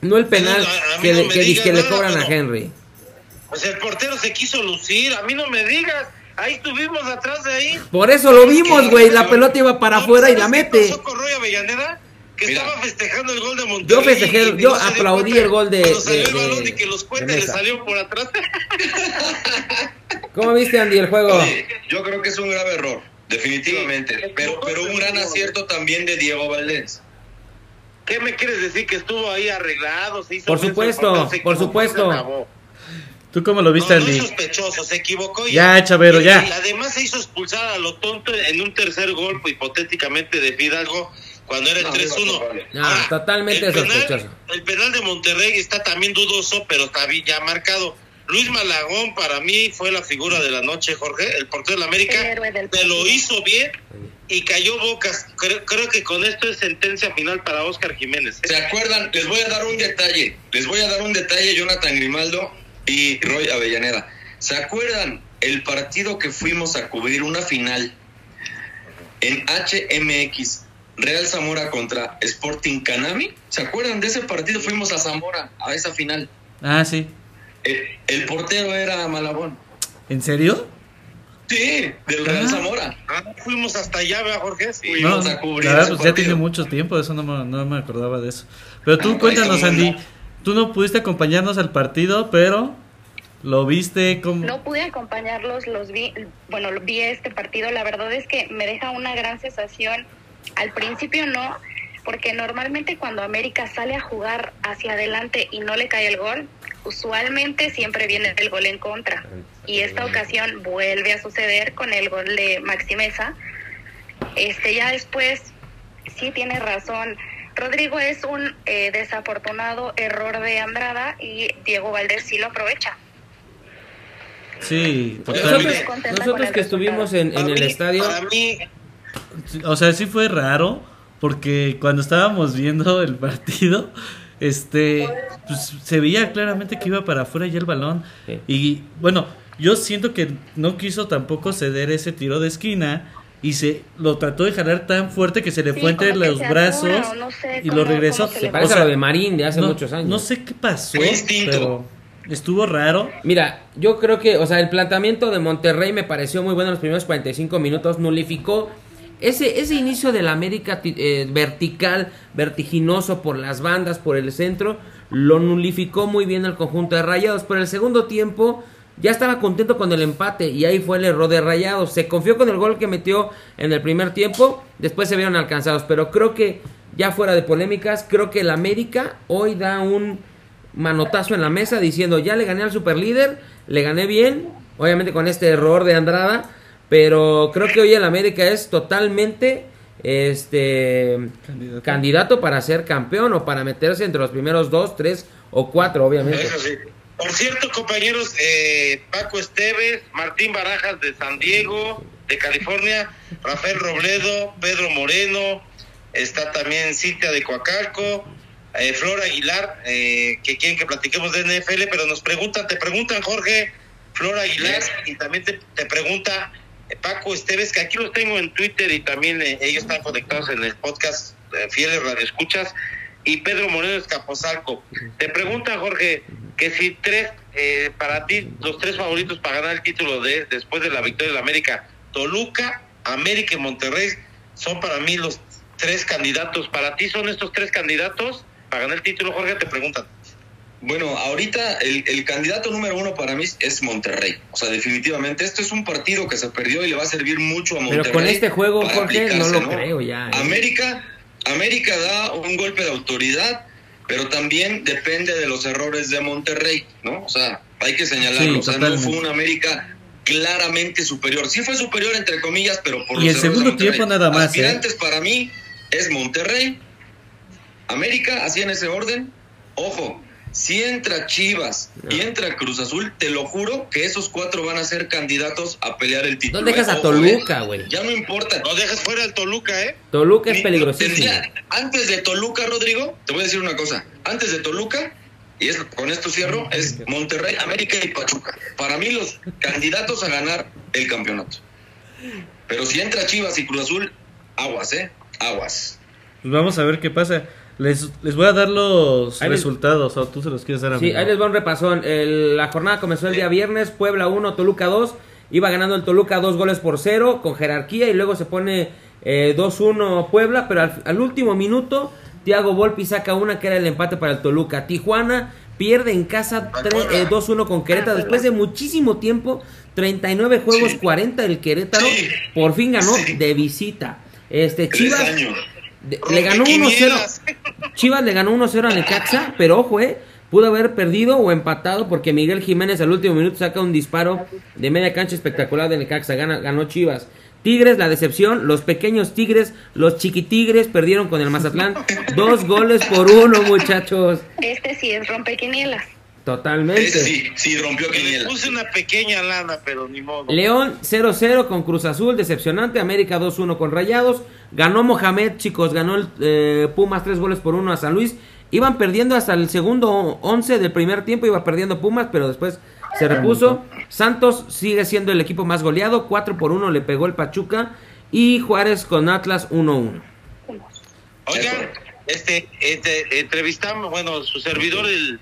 Speaker 1: No el penal que,
Speaker 4: no
Speaker 1: le- que, cobran a Henry.
Speaker 4: Pues el portero se quiso lucir, a mí no me digas. Ahí estuvimos atrás de ahí.
Speaker 1: Por eso lo vimos, güey. La pelota iba para
Speaker 4: ¿No
Speaker 1: afuera y la
Speaker 4: sabes qué
Speaker 1: mete.
Speaker 4: pasó con Roy Avellaneda? Que
Speaker 5: Mira.
Speaker 4: estaba festejando el gol de Monterrey.
Speaker 1: Yo festejé, yo aplaudí
Speaker 4: cuenta
Speaker 1: el gol de-
Speaker 4: cuando salió
Speaker 1: de-
Speaker 4: el balón
Speaker 1: de-
Speaker 4: y que los puentes le salió por atrás.
Speaker 1: ¿Cómo viste, Andy, el juego?
Speaker 5: Oye, yo creo que es un grave error, definitivamente. Pero, pero un gran acierto también de Diego Valdés.
Speaker 4: ¿Qué me quieres decir? Que estuvo ahí arreglado. Se hizo
Speaker 1: Por supuesto, por supuesto.
Speaker 2: ¿Tú cómo lo viste,
Speaker 4: No, no
Speaker 2: Andy?
Speaker 4: es sospechoso, se equivocó. y-
Speaker 2: Ya, Chavero,
Speaker 4: y-
Speaker 2: ya.
Speaker 4: Y además se hizo expulsar a lo tonto en un tercer gol, pues, hipotéticamente de Fidalgo, cuando era el
Speaker 5: No,
Speaker 4: 3-1.
Speaker 5: no,
Speaker 1: no,
Speaker 4: Ahora,
Speaker 1: totalmente
Speaker 4: el penal-
Speaker 1: sospechoso.
Speaker 4: El penal de Monterrey está también dudoso, pero está bien ya marcado. Luis Malagón para mí fue la figura de la noche, Jorge, el portero de la América. Se lo hizo bien y cayó bocas. Creo, creo que con esto es sentencia final para Oscar Jiménez. ¿eh?
Speaker 5: ¿Se acuerdan? Les voy a dar un detalle. Les voy a dar un detalle, Jonathan Grimaldo y Roy Avellaneda. ¿Se acuerdan el partido que fuimos a cubrir una final en HMX Real Zamora contra Sporting Canami? ¿Se acuerdan de ese partido? Fuimos a Zamora, a esa final.
Speaker 2: Ah, sí.
Speaker 5: El, el portero era Malabón.
Speaker 2: ¿En serio?
Speaker 5: Sí, del Real
Speaker 2: Ah.
Speaker 5: Zamora.
Speaker 4: Ah, fuimos hasta allá, ¿verdad, Jorge? Sí.
Speaker 2: No,
Speaker 5: Fuimos a cubrir
Speaker 2: pues ya tiene mucho tiempo, eso no me, no me acordaba de eso. Pero tú
Speaker 5: Ah,
Speaker 2: cuéntanos,
Speaker 5: eso,
Speaker 2: Andy. Tú no pudiste acompañarnos al partido, pero lo viste como...
Speaker 3: No pude acompañarlos, los vi, bueno, vi este partido, la verdad es que me deja una gran sensación. Al principio no, porque normalmente cuando América sale a jugar hacia adelante y no le cae el gol, usualmente siempre viene el gol en contra. Y esta ocasión vuelve a suceder con el gol de Maxi Mesa. Este ya después sí tiene razón. Rodrigo es un eh, desafortunado error de Andrada y Diego Valdés sí lo aprovecha.
Speaker 2: Sí, totalmente.
Speaker 1: Nosotros, que estuvimos en, el
Speaker 4: mí-
Speaker 1: estadio,
Speaker 4: mí,
Speaker 2: O sea, sí fue raro, porque cuando estábamos viendo el partido, este, pues, se veía claramente que iba para afuera ya el balón.
Speaker 1: Sí.
Speaker 2: Y bueno, yo siento que no quiso tampoco ceder ese tiro de esquina y se lo trató de jalar tan fuerte que se le
Speaker 3: Sí,
Speaker 2: fue entre los brazos
Speaker 3: no sé
Speaker 2: y
Speaker 3: cómo-
Speaker 2: lo regresó.
Speaker 3: se le
Speaker 1: se parece
Speaker 2: O sea,
Speaker 1: a lo de Marín de hace
Speaker 2: no,
Speaker 1: muchos años.
Speaker 2: No sé qué pasó, pero estuvo raro.
Speaker 1: Mira, yo creo que, o sea, el planteamiento de Monterrey me pareció muy bueno en los primeros 45 minutos, nulificó ese, ese inicio del América eh, vertical, vertiginoso por las bandas, por el centro, lo nulificó muy bien el conjunto de Rayados, pero el segundo tiempo ya estaba contento con el empate y ahí fue el error de Rayados, se confió con el gol que metió en el primer tiempo, después se vieron alcanzados, pero creo que ya fuera de polémicas, creo que el América hoy da un manotazo en la mesa diciendo ya le gané al superlíder, le gané bien, obviamente con este error de Andrada, pero creo que hoy el América es totalmente este
Speaker 2: Candidato.
Speaker 1: candidato para ser campeón o para meterse entre los primeros dos, tres o cuatro, obviamente.
Speaker 4: Eso sí. Por cierto, compañeros, eh, Paco Esteves, Martín Barajas de San Diego, de California, Rafael Robledo, Pedro Moreno, está también Cintia de Coacalco, eh, Flor Aguilar, eh, que quieren que platiquemos de NFL, pero nos preguntan, te preguntan Jorge, Flor Aguilar, y también te, te pregunta eh, Paco Esteves, que aquí los tengo en Twitter y también ellos están conectados en el podcast, fieles radioescuchas, y Pedro Moreno Escaposalco. Te pregunta Jorge que si tres, eh, para ti, los tres favoritos para ganar el título de después de la victoria de la América, Toluca, América y Monterrey, son para mí los tres candidatos. ¿Para ti son estos tres candidatos para ganar el título, Jorge? Te preguntan.
Speaker 5: Bueno, ahorita el, el, candidato número uno para mí es Monterrey. O sea, definitivamente, esto es un partido que se perdió y le va a servir mucho a Monterrey.
Speaker 1: Pero con este juego, Jorge, no lo creo ya.
Speaker 5: ¿eh? América, América da un golpe de autoridad, pero también depende de los errores de Monterrey, ¿no? O sea, hay que señalarlo.
Speaker 2: Sí,
Speaker 5: o sea, no fue un América claramente superior. Sí fue superior, entre comillas, pero por
Speaker 2: Y
Speaker 5: los
Speaker 2: el segundo tiempo nada más. ¿eh?
Speaker 5: Aspirantes para mí es Monterrey, América, así en ese orden. Ojo, si entra Chivas y entra Cruz Azul, te lo juro que esos cuatro van a ser candidatos a pelear el título.
Speaker 1: No dejas a
Speaker 5: Ojo,
Speaker 1: Toluca,
Speaker 5: eh.
Speaker 1: güey.
Speaker 5: Ya no importa.
Speaker 4: No dejes fuera al Toluca, ¿eh?
Speaker 1: Toluca es peligrosísimo.
Speaker 5: tendría- antes de Toluca, Rodrigo, te voy a decir una cosa. Antes de Toluca, y es, con esto cierro, es Monterrey, América y Pachuca. Para mí los candidatos a ganar el campeonato. Pero si entra Chivas y Cruz Azul, aguas, ¿eh? Aguas.
Speaker 2: Pues vamos a ver qué pasa. Les, les voy a dar los
Speaker 1: Ahí les-
Speaker 2: resultados. O tú se los quieres dar a
Speaker 1: Sí,
Speaker 2: mí.
Speaker 1: ahí les va un repasón. El- la jornada comenzó el día viernes, Puebla 1, Toluca 2. Iba ganando el Toluca dos goles por cero con jerarquía y luego se pone eh, 2-1 Puebla, pero al, al último minuto Thiago Volpi saca una que era el empate para el Toluca. Tijuana pierde en casa eh, 2-1 con Querétaro después de muchísimo tiempo, 39 juegos,
Speaker 5: Sí.
Speaker 1: 40 el Querétaro,
Speaker 5: Sí.
Speaker 1: por fin ganó
Speaker 5: Sí.
Speaker 1: de visita. Este Chivas
Speaker 5: años.
Speaker 1: De- le ganó 1-0.
Speaker 4: Rompequinielas.
Speaker 1: Chivas le ganó 1-0 a Necaxa, pero ojo, eh, pudo haber perdido o empatado porque Miguel Jiménez al último minuto saca un disparo de media cancha espectacular de Necaxa, gana, ganó Chivas. Tigres, la decepción, los pequeños Tigres, los chiquitigres perdieron con el Mazatlán, dos goles por uno, muchachos.
Speaker 3: Este sí es rompequinielas.
Speaker 1: Totalmente.
Speaker 5: Ese sí, sí, rompió
Speaker 4: Le puse una pequeña lana, pero ni modo.
Speaker 1: León 0-0 con Cruz Azul, decepcionante. América 2-1 con Rayados. Ganó Mohamed, chicos. Ganó el eh, Pumas 3 goles por 1 a San Luis. Iban perdiendo hasta el segundo 11 del primer tiempo. Iba perdiendo Pumas, pero después se repuso. Santos sigue siendo el equipo más goleado. 4 por 1 le pegó el Pachuca. Y Juárez con Atlas 1-1.
Speaker 4: Oigan, este, este, entrevistamos, bueno, su servidor el,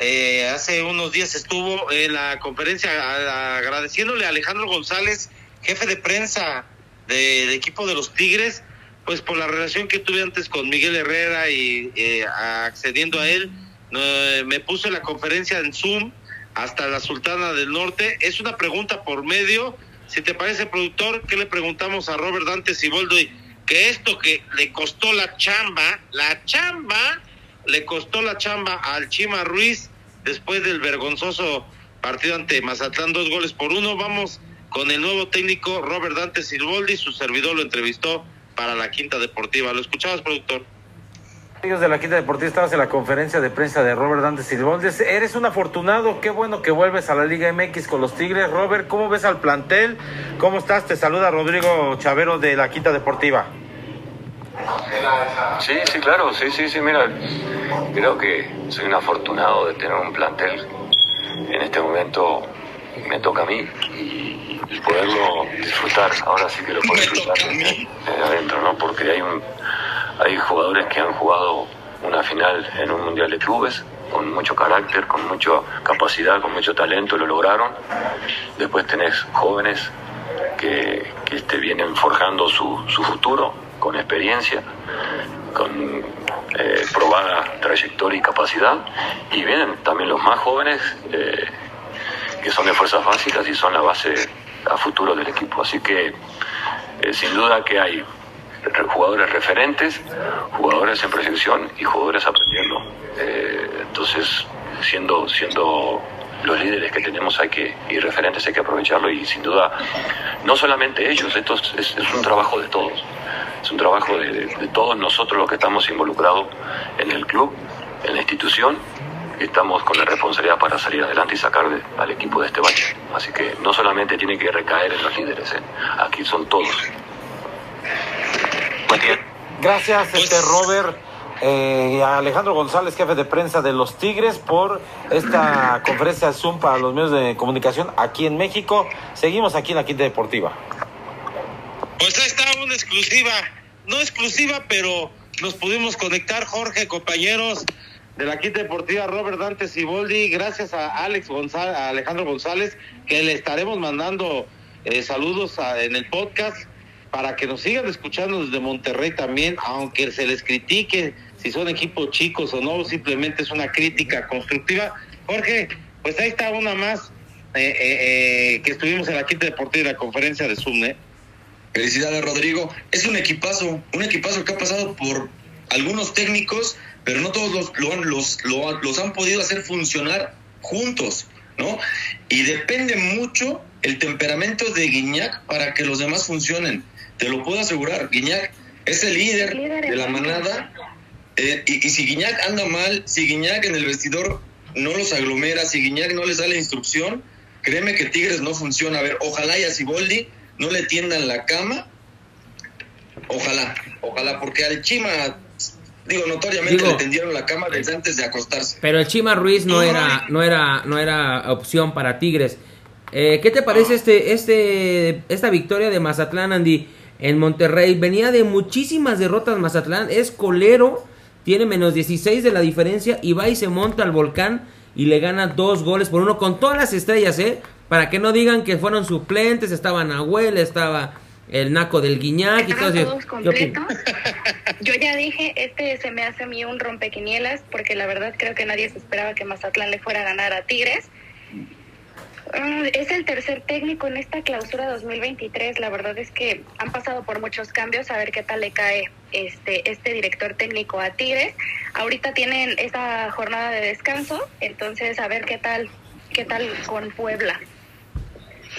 Speaker 4: eh, hace unos días estuvo en la conferencia agradeciéndole a Alejandro González, jefe de prensa de- del equipo de los Tigres, pues por la relación que tuve antes con Miguel Herrera y eh, accediendo a él, eh, me puse la conferencia en Zoom hasta la Sultana del Norte. Es una pregunta por medio. Si te parece, productor, ¿qué le preguntamos a Robert Dante Siboldo? Que esto que le costó la chamba, la chamba, le costó la chamba al Chima Ruiz después del vergonzoso partido ante Mazatlán, dos goles por uno. Vamos con el nuevo técnico Robert Dante Silboldi, su servidor lo entrevistó para la Quinta Deportiva. ¿Lo escuchabas, productor?
Speaker 7: Amigos de la Quinta Deportiva, estabas en la conferencia de prensa de Robert Dante Silvondes. Eres un afortunado, qué bueno que vuelves a la Liga MX con los Tigres. Robert, ¿cómo ves al plantel? ¿Cómo estás? Te saluda Rodrigo Chavero de la Quinta Deportiva.
Speaker 8: Sí, sí, claro, sí, sí, sí, mira, creo que soy un afortunado de tener un plantel. En este momento me toca a mí y, y poderlo disfrutar. Ahora sí que lo puedo disfrutar desde, desde adentro, ¿no? Porque hay un, hay jugadores que han jugado una final en un mundial de clubes con mucho carácter, con mucha capacidad, con mucho talento, lo lograron. Después tenés jóvenes que, que este, vienen forjando su, su futuro con experiencia, con eh, probada trayectoria y capacidad. Y vienen también los más jóvenes eh, que son de fuerzas básicas y son la base a futuro del equipo. Así que eh, sin duda que hay re- jugadores referentes, jugadores en proyección y jugadores aprendiendo. Entonces, siendo, siendo los líderes que tenemos hay que, y referentes hay que aprovecharlo y sin duda, no solamente ellos, esto es, es- es un trabajo de todos, es un trabajo de, de- de todos nosotros los que estamos involucrados en el club, en la institución, y estamos con la responsabilidad para salir adelante y sacar de- al equipo de este bache. Así que no solamente tiene que recaer en los líderes, ¿eh? aquí son todos.
Speaker 7: Gracias,
Speaker 5: Pues-
Speaker 7: este Robert. Eh, a Alejandro González, jefe de prensa de los Tigres, por esta conferencia Zoom para los medios de comunicación aquí en México. Seguimos aquí en la Quinta Deportiva.
Speaker 4: Pues ahí está una exclusiva, no exclusiva, pero nos pudimos conectar, Jorge, compañeros de la quinta deportiva Robert Dante Siboldi, gracias a Alex González, a Alejandro González, que le estaremos mandando eh, saludos a- en el podcast para que nos sigan escuchando desde Monterrey también, aunque se les critique si son equipos chicos o no, simplemente es una crítica constructiva. Jorge, pues ahí está una más eh, eh, eh, que estuvimos en la quinta deportiva de la conferencia de Zoom, ¿eh?
Speaker 5: Felicidades, Rodrigo. Es un equipazo, un equipazo que ha pasado por algunos técnicos, pero no todos los, lo han- los, lo- los han podido hacer funcionar juntos, ¿no? Y depende mucho el temperamento de Guiñac para que los demás funcionen. Te lo puedo asegurar. Guiñac es el líder de la manada. Eh, y, y si Guiñac anda mal, si Guiñac en el vestidor no los aglomera, si Guiñac no les da la instrucción, créeme que Tigres no funciona. A ver, ojalá y a Siboldi no le tiendan la cama. Ojalá, ojalá, porque al Chima, digo, notoriamente
Speaker 1: Digo-
Speaker 5: le tendieron la cama desde antes de acostarse.
Speaker 1: Pero el Chima Ruiz no era, no era, no era opción para Tigres. Eh, ¿Qué te parece este, este, esta victoria de Mazatlán, Andy, en Monterrey? Venía de muchísimas derrotas Mazatlán, es colero, tiene menos 16 de la diferencia y va y se monta al volcán y le gana dos goles por uno con todas las estrellas, ¿eh? Para que no digan que fueron suplentes, estaba Nahuel, estaba el Naco del Guiñac y todo
Speaker 3: todos completos. Yo ya dije, este se me hace a mí un rompequinielas, porque la verdad creo que nadie se esperaba que Mazatlán le fuera a ganar a Tigres. Mm, Es el tercer técnico en esta clausura 2023. La verdad es que han pasado por muchos cambios. A ver qué tal le cae este este director técnico a Tigres. Ahorita tienen esta jornada de descanso, entonces a ver qué tal qué tal con Puebla.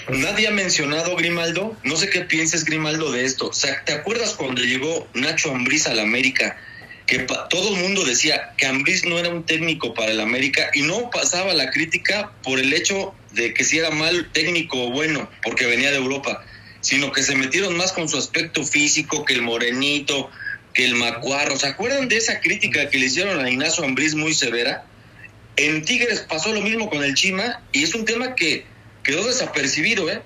Speaker 5: Nadie ha mencionado Grimaldo, no sé qué pienses Grimaldo de esto. O sea, ¿te acuerdas cuando llegó Nacho Ambriz al América? Que todo el mundo decía que Ambriz no era un técnico para el América y no pasaba la crítica por el hecho de que si era mal técnico o bueno, porque venía de Europa, sino que se metieron más con su aspecto físico, que el morenito, que el macuarro. ¿Se acuerdan de esa crítica que le hicieron a Ignacio Ambriz muy severa? En Tigres pasó lo mismo con el Chima y es un tema que quedó desapercibido, ¿eh?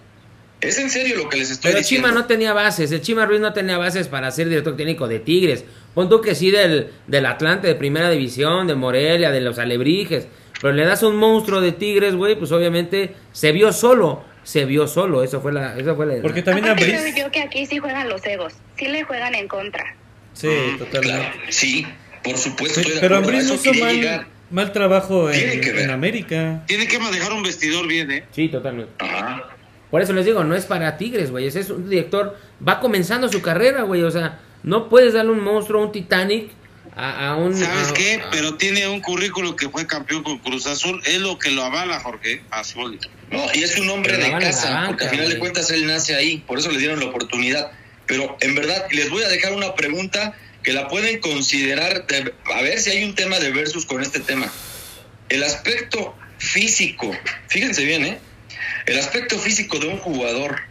Speaker 5: Es en serio lo que les estoy
Speaker 1: Pero
Speaker 5: diciendo.
Speaker 1: Chima no tenía bases, el Chima Ruiz no tenía bases para ser director técnico de Tigres. Pon tú que sí del, del Atlante de primera división, de Morelia, de los Alebrijes. Pero le das un monstruo de Tigres, güey, pues obviamente se vio solo. Se vio solo, eso fue la... Eso fue la
Speaker 2: Porque también
Speaker 3: Aparte,
Speaker 2: Ambriz.
Speaker 3: creo yo que aquí sí juegan los egos, sí le juegan en contra.
Speaker 2: Sí,
Speaker 5: Claro,
Speaker 2: totalmente.
Speaker 5: sí, por supuesto.
Speaker 2: Pero
Speaker 5: acuerdo, a
Speaker 2: Ambriz no hizo mal,
Speaker 5: llegar.
Speaker 2: mal trabajo en,
Speaker 5: que ver.
Speaker 2: en América.
Speaker 4: Tiene que manejar un vestidor bien, ¿eh?
Speaker 1: Sí, totalmente.
Speaker 5: Ajá.
Speaker 1: Por eso les digo, no es para Tigres, güey. Ese es un director, va comenzando su carrera, güey. O sea, no puedes darle un monstruo, un Titanic a, a un...
Speaker 4: ¿Sabes
Speaker 1: a-
Speaker 4: qué?
Speaker 1: a-
Speaker 4: Pero tiene un currículo que fue campeón con Cruz Azul. Es lo que lo avala, Jorge. A Siboldi.
Speaker 5: No, y es un hombre de casa,
Speaker 1: banca,
Speaker 5: porque a final de cuentas él nace ahí, por eso le dieron la oportunidad. Pero en verdad, les voy a dejar una pregunta que la pueden considerar, de- a ver si hay un tema de versus con este tema. El aspecto físico, fíjense bien, ¿eh? El aspecto físico de un jugador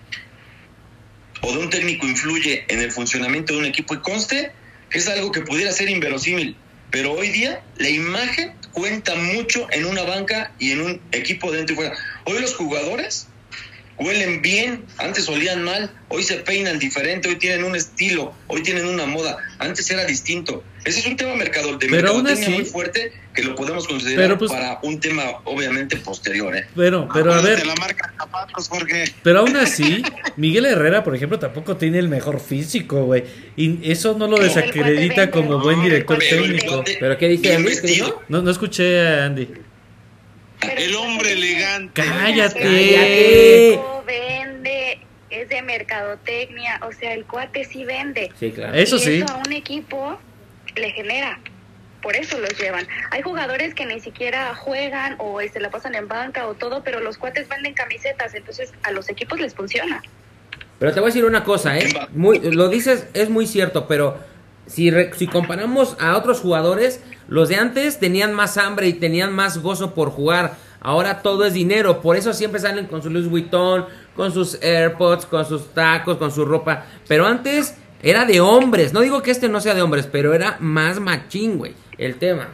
Speaker 5: o de un técnico influye en el funcionamiento de un equipo y conste es algo que pudiera ser inverosímil, pero hoy día la imagen cuenta mucho en una banca y en un equipo dentro y fuera. Hoy los jugadores huelen bien, antes olían mal, hoy se peinan diferente, hoy tienen un estilo, hoy tienen una moda, antes era distinto. Ese es un tema mercado, de
Speaker 2: Pero aún así-
Speaker 5: muy fuerte que lo podemos considerar
Speaker 2: Pero, pues-
Speaker 5: para un tema obviamente posterior, ¿eh?
Speaker 2: Pero, pero a ver,
Speaker 4: la marca zapatos, Jorge.
Speaker 2: pero aún así, Miguel Herrera, por ejemplo, tampoco tiene el mejor físico, güey. Y eso no lo desacredita como buen director técnico.
Speaker 1: ¿Pero qué
Speaker 5: vestido.
Speaker 1: dijo?
Speaker 2: No, no escuché a Andy.
Speaker 4: El hombre elegante.
Speaker 2: Cállate.
Speaker 1: Cállate.
Speaker 3: No vende, es de mercadotecnia, o sea, el cuate sí vende.
Speaker 1: Sí, claro.
Speaker 2: Eso
Speaker 3: y
Speaker 2: sí.
Speaker 3: Eso a un equipo le genera. Por eso los llevan. Hay jugadores que ni siquiera juegan o se la pasan en banca o todo, pero los cuates venden camisetas, entonces a los equipos les funciona.
Speaker 1: Pero te voy a decir una cosa, ¿eh? Muy, lo dices, es muy cierto, pero si, re- si comparamos a otros jugadores, los de antes tenían más hambre y tenían más gozo por jugar. Ahora todo es dinero, por eso siempre salen con su Louis Vuitton, con sus AirPods, con sus tacos, con su ropa. Pero antes era de hombres, no digo que este no sea de hombres, pero era más machín, güey, el tema.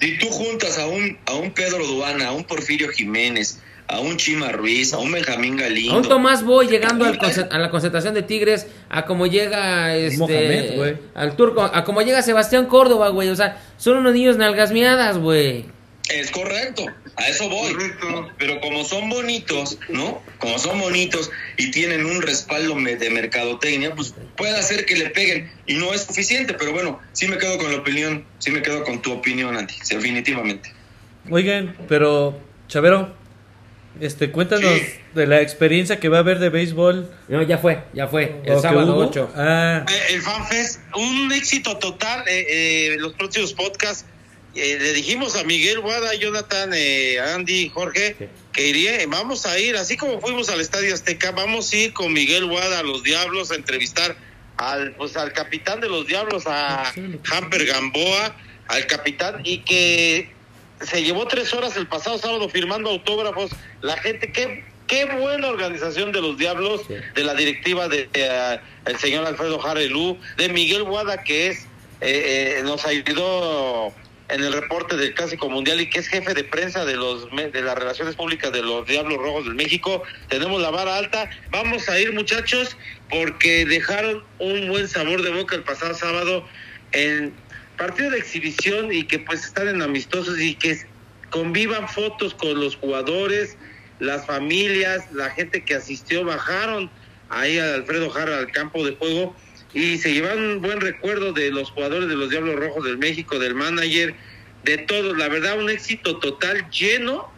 Speaker 5: Si tú juntas a un, a un Pedro Duana, a un Porfirio Jiménez, a un Chima Ruiz, a un Benjamín Galindo.
Speaker 1: A un Tomás Boy llegando al a la concentración de Tigres, a como llega este,
Speaker 2: Mohamed, güey.
Speaker 1: al turco, a como llega Sebastián Córdoba, güey. O sea, son unos niños nalgas miadas, güey.
Speaker 5: Es correcto, a eso voy.
Speaker 4: Correcto.
Speaker 5: Pero como son bonitos, ¿no? Como son bonitos y tienen un respaldo de mercadotecnia, pues puede hacer que le peguen. Y no es suficiente, pero bueno, sí me quedo con la opinión, sí me quedo con tu opinión, Andy, definitivamente.
Speaker 2: Oigan, pero, Chavero, este, cuéntanos
Speaker 4: Sí.
Speaker 2: de la experiencia que va a haber de béisbol.
Speaker 1: No, ya fue, ya fue. El sábado
Speaker 2: hubo.
Speaker 1: 8.
Speaker 2: Ah,
Speaker 4: Eh, el FanFest, un éxito total. eh, eh, los próximos podcasts, eh, le dijimos a Miguel Guada, Jonathan, eh, Andy, Jorge,
Speaker 1: Sí.
Speaker 4: que iría, vamos a ir, así como fuimos al Estadio Azteca, vamos a ir con Miguel Guada a los Diablos a entrevistar al, pues, al capitán de los Diablos, a Hamper Gamboa, al capitán, y que se llevó tres horas el pasado sábado firmando autógrafos. La gente, qué, qué buena organización de los Diablos,
Speaker 1: Sí.
Speaker 4: de la directiva de, eh, el señor Alfredo Jarelú, de Miguel Guada, que es eh, eh, nos ayudó en el reporte del Clásico Mundial y que es jefe de prensa de los de las relaciones públicas de los Diablos Rojos del México. Tenemos la vara alta. Vamos a ir, muchachos, porque dejaron un buen sabor de boca el pasado sábado en partido de exhibición y que pues están en amistosos y que convivan fotos con los jugadores, las familias, la gente que asistió, bajaron ahí a Alfredo Jara al campo de juego y se llevaron un buen recuerdo de los jugadores de los Diablos Rojos del México, del manager, de todos, la verdad un éxito total lleno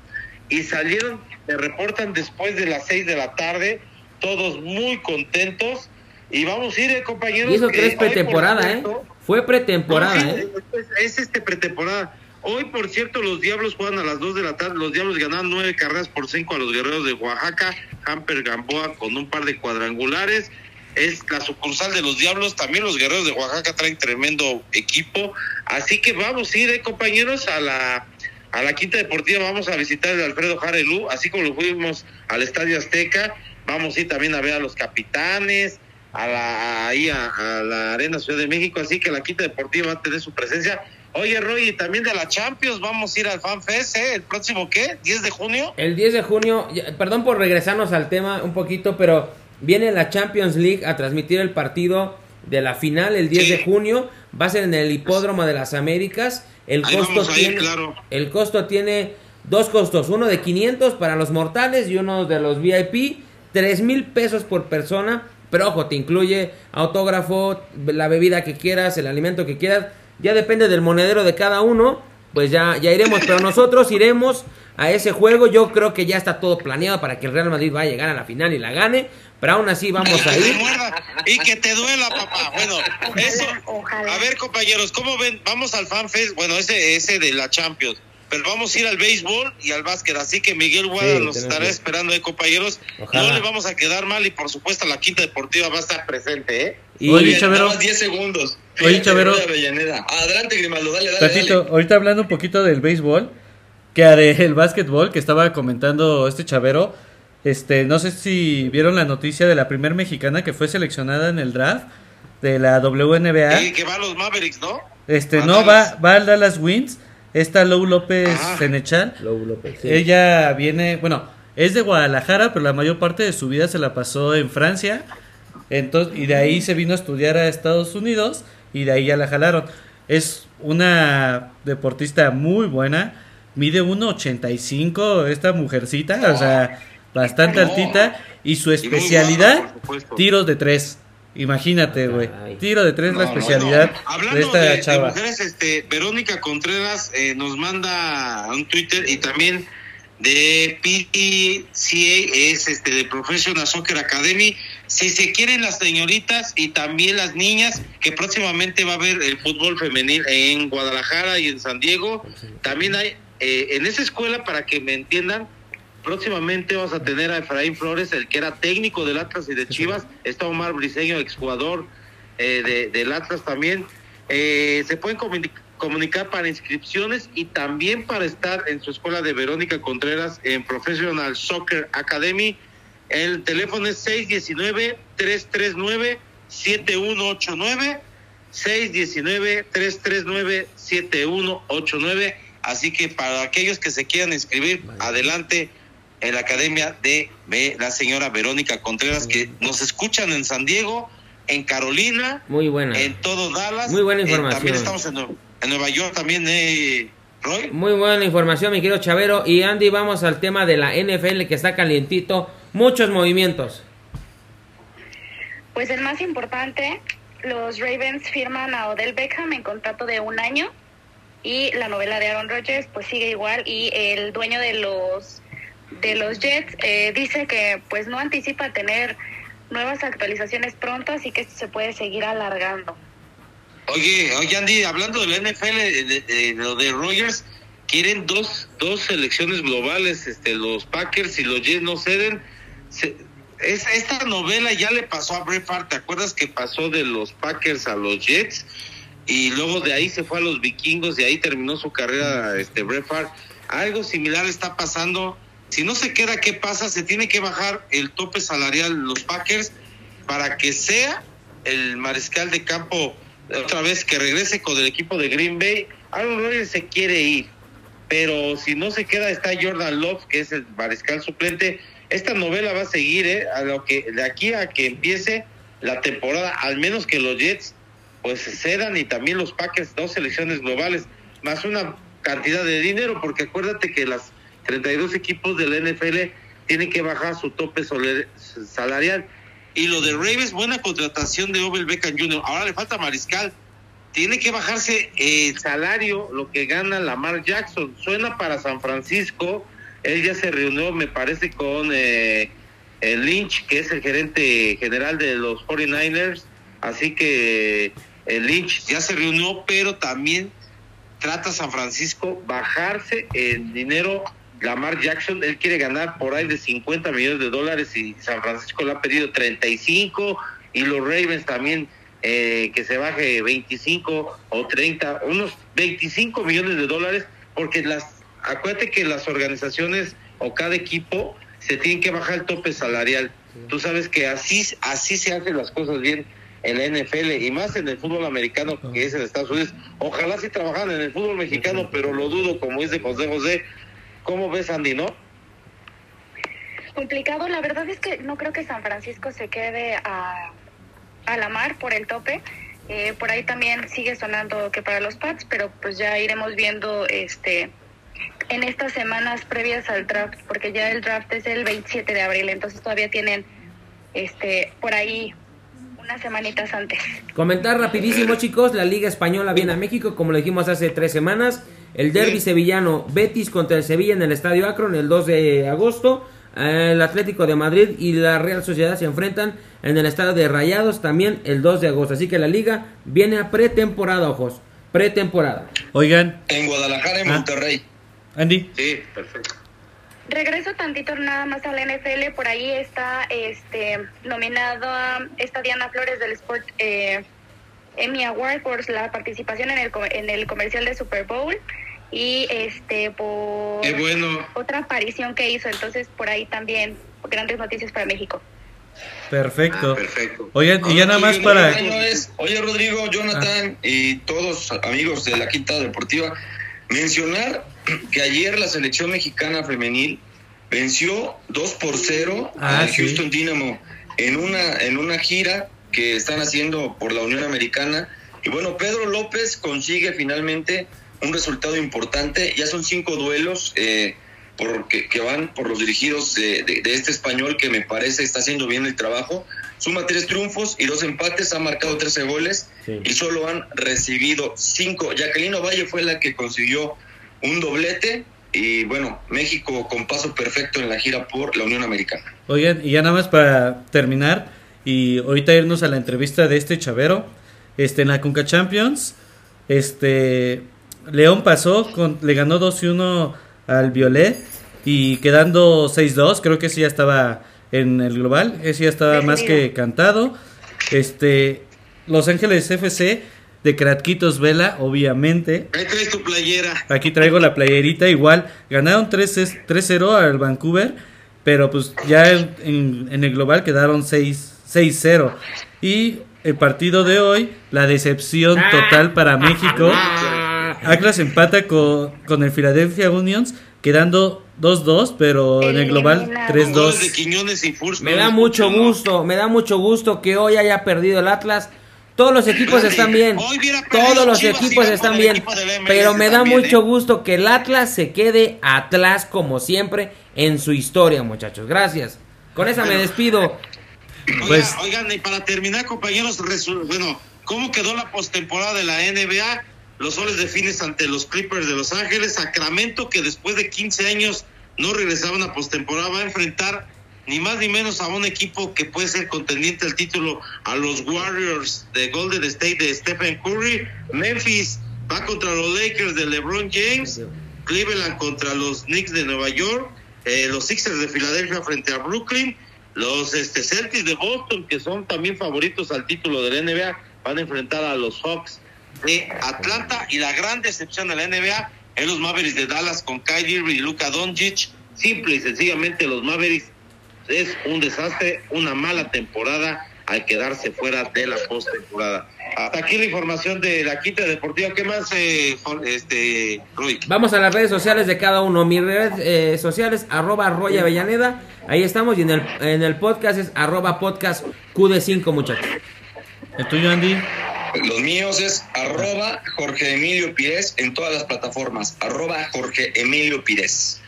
Speaker 4: y salieron, me reportan después de las seis de la tarde, todos muy contentos y vamos a ir, eh, compañeros.
Speaker 1: Y eso que es pretemporada, ¿eh? Fue pretemporada,
Speaker 4: no,
Speaker 1: ¿eh?
Speaker 4: Es, es este pretemporada. Hoy, por cierto, los Diablos juegan a las 2 de la tarde. Los Diablos ganaron nueve carreras por cinco a los Guerreros de Oaxaca. Hamper Gamboa con un par de cuadrangulares. Es la sucursal de los Diablos. También los Guerreros de Oaxaca traen tremendo equipo. Así que vamos a ir, eh, compañeros, a la, a la Quinta Deportiva. Vamos a visitar el Alfredo Jarelú. Así como lo fuimos al Estadio Azteca. Vamos a ir también a ver a los capitanes a la, ahí a, a la Arena Ciudad de México, así que la Quinta Deportiva va a tener su presencia. Oye, Roy, y también de la Champions, vamos a ir al FanFest, ¿eh? ¿El próximo qué? ¿10 de junio?
Speaker 1: El 10 de junio, perdón por regresarnos al tema un poquito, pero viene la Champions League a transmitir el partido de la final el 10
Speaker 4: Sí.
Speaker 1: de junio. Va a ser en el Hipódromo de las Américas. El
Speaker 4: Ahí
Speaker 1: costo
Speaker 4: ir,
Speaker 1: tiene
Speaker 4: claro.
Speaker 1: el costo tiene dos costos, uno de 500 para los mortales y uno de los VIP, 3 mil pesos por persona. Pero ojo, te incluye autógrafo, la bebida que quieras, el alimento que quieras. Ya depende del monedero de cada uno. Pues ya, ya iremos, pero nosotros iremos a ese juego. Yo creo que ya está todo planeado para que el Real Madrid vaya a llegar a la final y la gane. Pero aún así vamos a ir.
Speaker 4: y que te duela, papá. Bueno, eso.
Speaker 3: ojalá.
Speaker 4: A ver, compañeros, ¿cómo ven? Vamos al FanFest, bueno, ese, ese de la Champions. Pero vamos a ir al béisbol y al básquet. Así que Miguel Guada
Speaker 1: Sí,
Speaker 4: nos
Speaker 1: tenemos
Speaker 4: estará
Speaker 1: que-
Speaker 4: esperando, ¿eh, compañeros?
Speaker 1: Ojalá.
Speaker 4: No le vamos a quedar mal y, por supuesto, la Quinta Deportiva va a estar presente, ¿eh?
Speaker 1: Y
Speaker 2: Oye,
Speaker 5: Bien,
Speaker 2: Chavero.
Speaker 5: nada más 10 segundos.
Speaker 2: Oye,
Speaker 5: Fíjate,
Speaker 2: Chavero.
Speaker 5: Adelante, Grimaldo, dale, dale. Dale.
Speaker 2: ahorita hablando un poquito del béisbol, que del básquetbol que estaba comentando este chavero, este, no sé si vieron la noticia de la primer mexicana que fue seleccionada en el draft de la WNBA.
Speaker 4: Que va a los Mavericks, ¿no?
Speaker 2: Este,
Speaker 4: a
Speaker 2: no,
Speaker 4: Dallas.
Speaker 2: va, va al Dallas Wins, esta Lou López
Speaker 4: Ajá.
Speaker 2: Senechal.
Speaker 1: Lou López, sí.
Speaker 2: Ella viene, bueno, es de Guadalajara, pero la mayor parte de su vida se la pasó en Francia. Entonces, y de ahí se vino a estudiar a Estados Unidos y de ahí ya la jalaron. Es una deportista muy buena, mide 1.85 esta mujercita, o sea, bastante
Speaker 4: No.
Speaker 2: altita y su
Speaker 4: Y
Speaker 2: especialidad
Speaker 4: guapa,
Speaker 2: tiros de tres. Imagínate, güey. Tiro de tres
Speaker 5: No,
Speaker 2: la especialidad
Speaker 4: No, Hablando
Speaker 2: de esta
Speaker 4: de, de
Speaker 2: chava.
Speaker 4: mujeres, este, Verónica Contreras eh, nos manda un Twitter y también de PCA, es este de Professional Soccer Academy. Si se quieren las señoritas y también las niñas, que próximamente va a haber el fútbol femenil en Guadalajara y en San Diego. También hay eh, en esa escuela, para que me entiendan, próximamente vamos a tener a Efraín Flores, el que era técnico del Atlas y de Chivas. Está Omar Briseño, exjugador eh, de, del Atlas también. Eh, se pueden comuni- comunicar para inscripciones y también para estar en su escuela de Verónica Contreras en Professional Soccer Academy. El teléfono es 619-339-7189. 619-339-7189. Así que para aquellos que se quieran inscribir, adelante. En la academia de, la señora Verónica Contreras, que nos escuchan en San Diego, en Carolina,
Speaker 1: Muy buena.
Speaker 4: en todo Dallas.
Speaker 1: Muy buena
Speaker 4: Eh,
Speaker 1: información.
Speaker 4: también estamos en, en Nueva York, también, eh, Roy.
Speaker 1: Muy buena información, mi querido Chavero. Y Andy, vamos al tema de la NFL que está calientito. Muchos movimientos.
Speaker 3: Pues el más importante, los Ravens firman a Odell Beckham en contrato de un año y la novela de Aaron Rodgers pues sigue igual y el dueño de los de los Jets eh, dice que pues no anticipa tener nuevas actualizaciones pronto así que esto se puede seguir alargando.
Speaker 4: Oye, oye Andy, hablando de la NFL, de, de- de lo de Rogers, quieren dos, dos selecciones globales, este, los Packers y los Jets no ceden. Se- es, esta novela ya le pasó a Brett ¿te acuerdas que pasó de los Packers a los Jets? Y luego de ahí se fue a los vikingos y ahí terminó su carrera este Brett. Algo similar está pasando. Si no se queda, ¿qué pasa? Se tiene que bajar el tope salarial los Packers para que sea el mariscal de campo otra vez que regrese con el equipo de Green Bay. Aaron Rodgers se quiere ir, pero si no se queda está Jordan Love, que es el mariscal suplente. Esta novela va a seguir, ¿eh? A lo que de aquí a que empiece la temporada, al menos que los Jets pues cedan y también los Packers dos selecciones globales más una cantidad de dinero, porque acuérdate que las 32 equipos de la NFL tienen que bajar su tope salarial. Y lo de Ravens, buena contratación de Obel Beckham Jr. Ahora le falta Mariscal. Tiene que bajarse el salario, lo que gana Lamar Jackson. Suena para San Francisco. Él ya se reunió, me parece, con eh, el Lynch, que es el gerente general de los 49ers. Así que el Lynch ya se reunió, pero también trata San Francisco bajarse el dinero. Lamar Jackson, él quiere ganar por ahí de 50 millones de dólares y San Francisco le ha pedido 35 y los Ravens también eh, que se baje 25 o 30, unos 25 millones de dólares, porque las, acuérdate que las organizaciones o cada equipo se tienen que bajar el tope salarial. Tú sabes que así, así se hacen las cosas bien en la NFL y más en el fútbol americano que es en Estados Unidos. Ojalá sí trabajan en el fútbol mexicano, pero lo dudo, como dice José José. ¿Cómo ves, Andy, no?
Speaker 3: Complicado, la verdad es que no creo que San Francisco se quede a, a la mar por el tope. Eh, por ahí también sigue sonando que para los Pats, pero pues ya iremos viendo este en estas semanas previas al draft, porque ya el draft es el 27 de abril, entonces todavía tienen este por ahí unas semanitas antes.
Speaker 1: Comentar rapidísimo, chicos. La Liga Española viene a México, como lo dijimos hace tres semanas. El derby sevillano Betis contra el Sevilla en el Estadio Akron el 2 de agosto. El Atlético de Madrid y la Real Sociedad se enfrentan en el Estadio de Rayados también el 2 de agosto. Así que la Liga viene a pretemporada, ojos. Pretemporada.
Speaker 2: Oigan,
Speaker 5: En Guadalajara, en
Speaker 2: Ah.
Speaker 5: Monterrey.
Speaker 2: Andy,
Speaker 4: Sí, perfecto.
Speaker 3: Regreso tantito nada más a la NFL, por ahí está este nominada esta Diana Flores del Sport eh, Emmy Award por la participación en el co- en el comercial de Super Bowl y este por
Speaker 4: bueno.
Speaker 3: otra aparición que hizo, entonces por ahí también grandes noticias para México.
Speaker 2: perfecto.
Speaker 4: Ah, perfecto.
Speaker 2: Oigan, y ya nada más
Speaker 5: Oye,
Speaker 2: para...
Speaker 5: Es- Oye, Rodrigo, Jonathan y todos amigos de la Quinta Deportiva, mencionar que ayer la selección mexicana femenil venció 2 por 0
Speaker 2: Ah,
Speaker 5: al
Speaker 2: sí.
Speaker 5: Houston Dynamo en una, en una gira que están haciendo por la Unión Americana. Y bueno, Pedro López consigue finalmente un resultado importante. Ya son cinco duelos eh, por, que, que van por los dirigidos de, de- de este español que me parece está haciendo bien el trabajo. Suma tres triunfos y dos empates, ha marcado 13 goles
Speaker 1: Sí.
Speaker 5: y solo han recibido cinco. Jacqueline Valle fue la que consiguió un doblete y bueno, México con paso perfecto en la gira por la Unión Americana.
Speaker 2: Oigan, y ya nada más para terminar y ahorita irnos a la entrevista de este chavero, este en la Conca Champions, este León pasó, con, le ganó 2-1 al Violet y quedando 6-2, creo que ese ya estaba en el global, ese ya estaba más que cantado. Este Los Ángeles FC de Kratkitos Vela, obviamente.
Speaker 4: Ahí traes tu playera.
Speaker 2: Aquí traigo la playerita igual. Ganaron 3 3-0 al Vancouver, pero pues ya en, en- en el global quedaron 6 6-0. Y el partido de hoy, la decepción total para México. Atlas empata con, con el Philadelphia Unions, quedando 2-2, pero en el global
Speaker 3: Eliminado.
Speaker 4: Goles de
Speaker 2: 3-2.
Speaker 4: Quiñones y Furs,
Speaker 1: Me da mucho gusto, me da mucho gusto que hoy haya perdido el Atlas. Todos los equipos están bien. Todos los equipos están bien. Pero me da mucho
Speaker 4: ¿eh?
Speaker 1: gusto que el Atlas se quede atrás como siempre en su historia, muchachos. Gracias. Con esa me despido.
Speaker 2: Pues-
Speaker 4: oigan, y para terminar, compañeros, bueno, ¿cómo quedó la postemporada de la NBA? Los soles de fines ante los Clippers de Los Ángeles. Sacramento, que después de 15 años no regresaban a postemporada, va a enfrentar ni más ni menos a un equipo que puede ser contendiente al título, a los Warriors de Golden State de Stephen Curry. Memphis va contra los Lakers de LeBron James. Cleveland contra los Knicks de Nueva York, eh, los Sixers de Filadelfia frente a Brooklyn, los este, Celtics de Boston, que son también favoritos al título de la NBA, van a enfrentar a los Hawks de Atlanta y la gran decepción de la NBA es los Mavericks de Dallas con Kyrie y Luka Doncic. Simple y sencillamente los Mavericks es un desastre, una mala temporada al quedarse fuera de la postemporada. Hasta aquí la información de la quinta deportiva. ¿Qué más, eh, este?
Speaker 1: Vamos a las redes sociales de cada uno. Mis redes eh, sociales, arroba Roy Avellaneda. Ahí estamos. Y en el, en el podcast es arroba podcast QD5, muchachos.
Speaker 2: ¿El tuyo, Andy?
Speaker 5: Los míos es arroba Jorge Emilio Pires en todas las plataformas. Arroba Jorge Emilio Pires.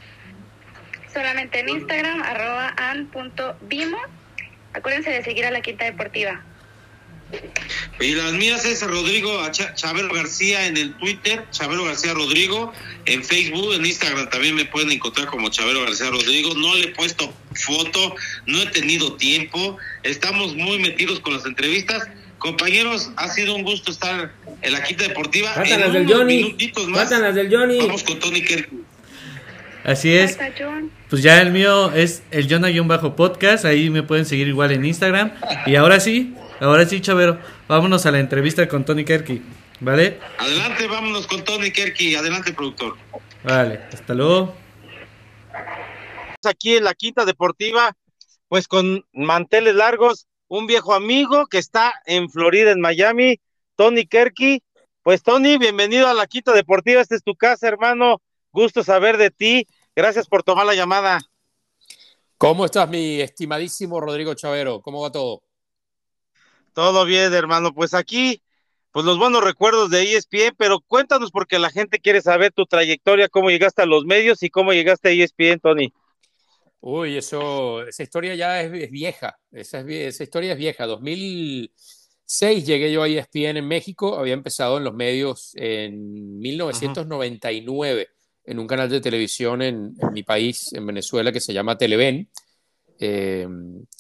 Speaker 3: Solamente en Instagram, arroba an.vimo. Acuérdense de seguir a la Quinta Deportiva.
Speaker 4: Y las mías es Rodrigo Ch- Chavero García en el Twitter, Chavero García Rodrigo, en Facebook, en Instagram también me pueden encontrar como Chavero García Rodrigo. No le he puesto foto, no he tenido tiempo, estamos muy metidos con las entrevistas. Compañeros, ha sido un gusto estar en la quinta deportiva.
Speaker 1: Faltan las del
Speaker 4: unos
Speaker 1: Johnny.
Speaker 4: minutitos más,
Speaker 1: Faltan las del Johnny.
Speaker 4: Vamos con Tony Kerr.
Speaker 2: Así es. Pues ya el mío es el Jonah-podcast. Ahí me pueden seguir igual en Instagram. Y ahora sí, ahora sí, Chavero. Vámonos a la entrevista con Tony Kerky. ¿Vale?
Speaker 4: Adelante, vámonos con Tony Kerky. Adelante, productor.
Speaker 2: Vale, hasta luego.
Speaker 7: aquí en la Quinta Deportiva, pues con manteles largos, un viejo amigo que está en Florida, en Miami, Tony Kerky. Pues Tony, bienvenido a la Quinta Deportiva, esta es tu casa, hermano. Gusto saber de ti. Gracias por tomar la llamada.
Speaker 9: ¿Cómo estás, mi estimadísimo Rodrigo Chavero? ¿Cómo va todo?
Speaker 7: Todo bien, hermano. Pues aquí, pues los buenos recuerdos de ESPN, pero cuéntanos porque la gente quiere saber tu trayectoria, cómo llegaste a los medios y cómo llegaste a ESPN, Tony.
Speaker 9: Uy, eso, esa historia ya es, es vieja. Esa, es esa historia es vieja. 2006 llegué yo a ESPN en México. Había empezado en los medios en 1999 en un canal de televisión en, en mi país, en Venezuela, que se llama Televen, eh,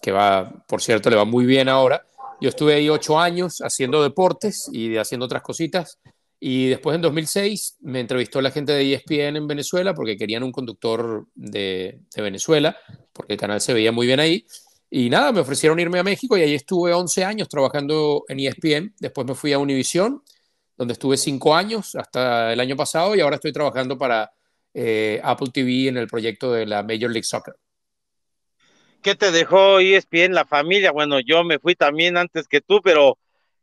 Speaker 9: que va, por cierto, le va muy bien ahora. Yo estuve ahí ocho años haciendo deportes y haciendo otras cositas. Y después en 2006 me entrevistó la gente de ESPN en Venezuela porque querían un conductor de, de Venezuela, porque el canal se veía muy bien ahí. Y nada, me ofrecieron irme a México y ahí estuve 11 años trabajando en ESPN. Después me fui a Univision, donde estuve 5 años hasta el año pasado y ahora estoy trabajando para eh, Apple TV en el proyecto de la Major League Soccer.
Speaker 7: ¿Qué te dejó ESPN, la familia? Bueno, yo me fui también antes que tú, pero,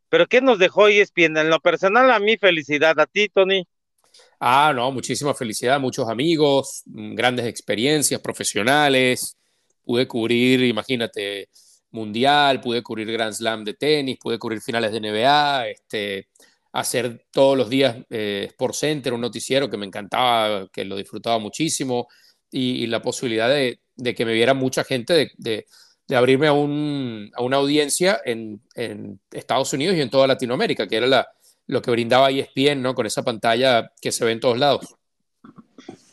Speaker 7: pero ¿qué nos dejó ESPN? En lo personal, a mí felicidad, a ti, Tony.
Speaker 9: Ah, no, muchísima felicidad, muchos amigos, mm, grandes experiencias profesionales. Pude cubrir, imagínate, mundial, pude cubrir Grand Slam de tenis, pude cubrir finales de NBA, este, hacer todos los días eh, Sport Center, un noticiero que me encantaba, que lo disfrutaba muchísimo, y, y la posibilidad de, de que me viera mucha gente, de, de- de abrirme a, un- a una audiencia en, en Estados Unidos y en toda Latinoamérica, que era la, lo que brindaba ESPN, ¿no? Con esa pantalla que se ve en todos lados.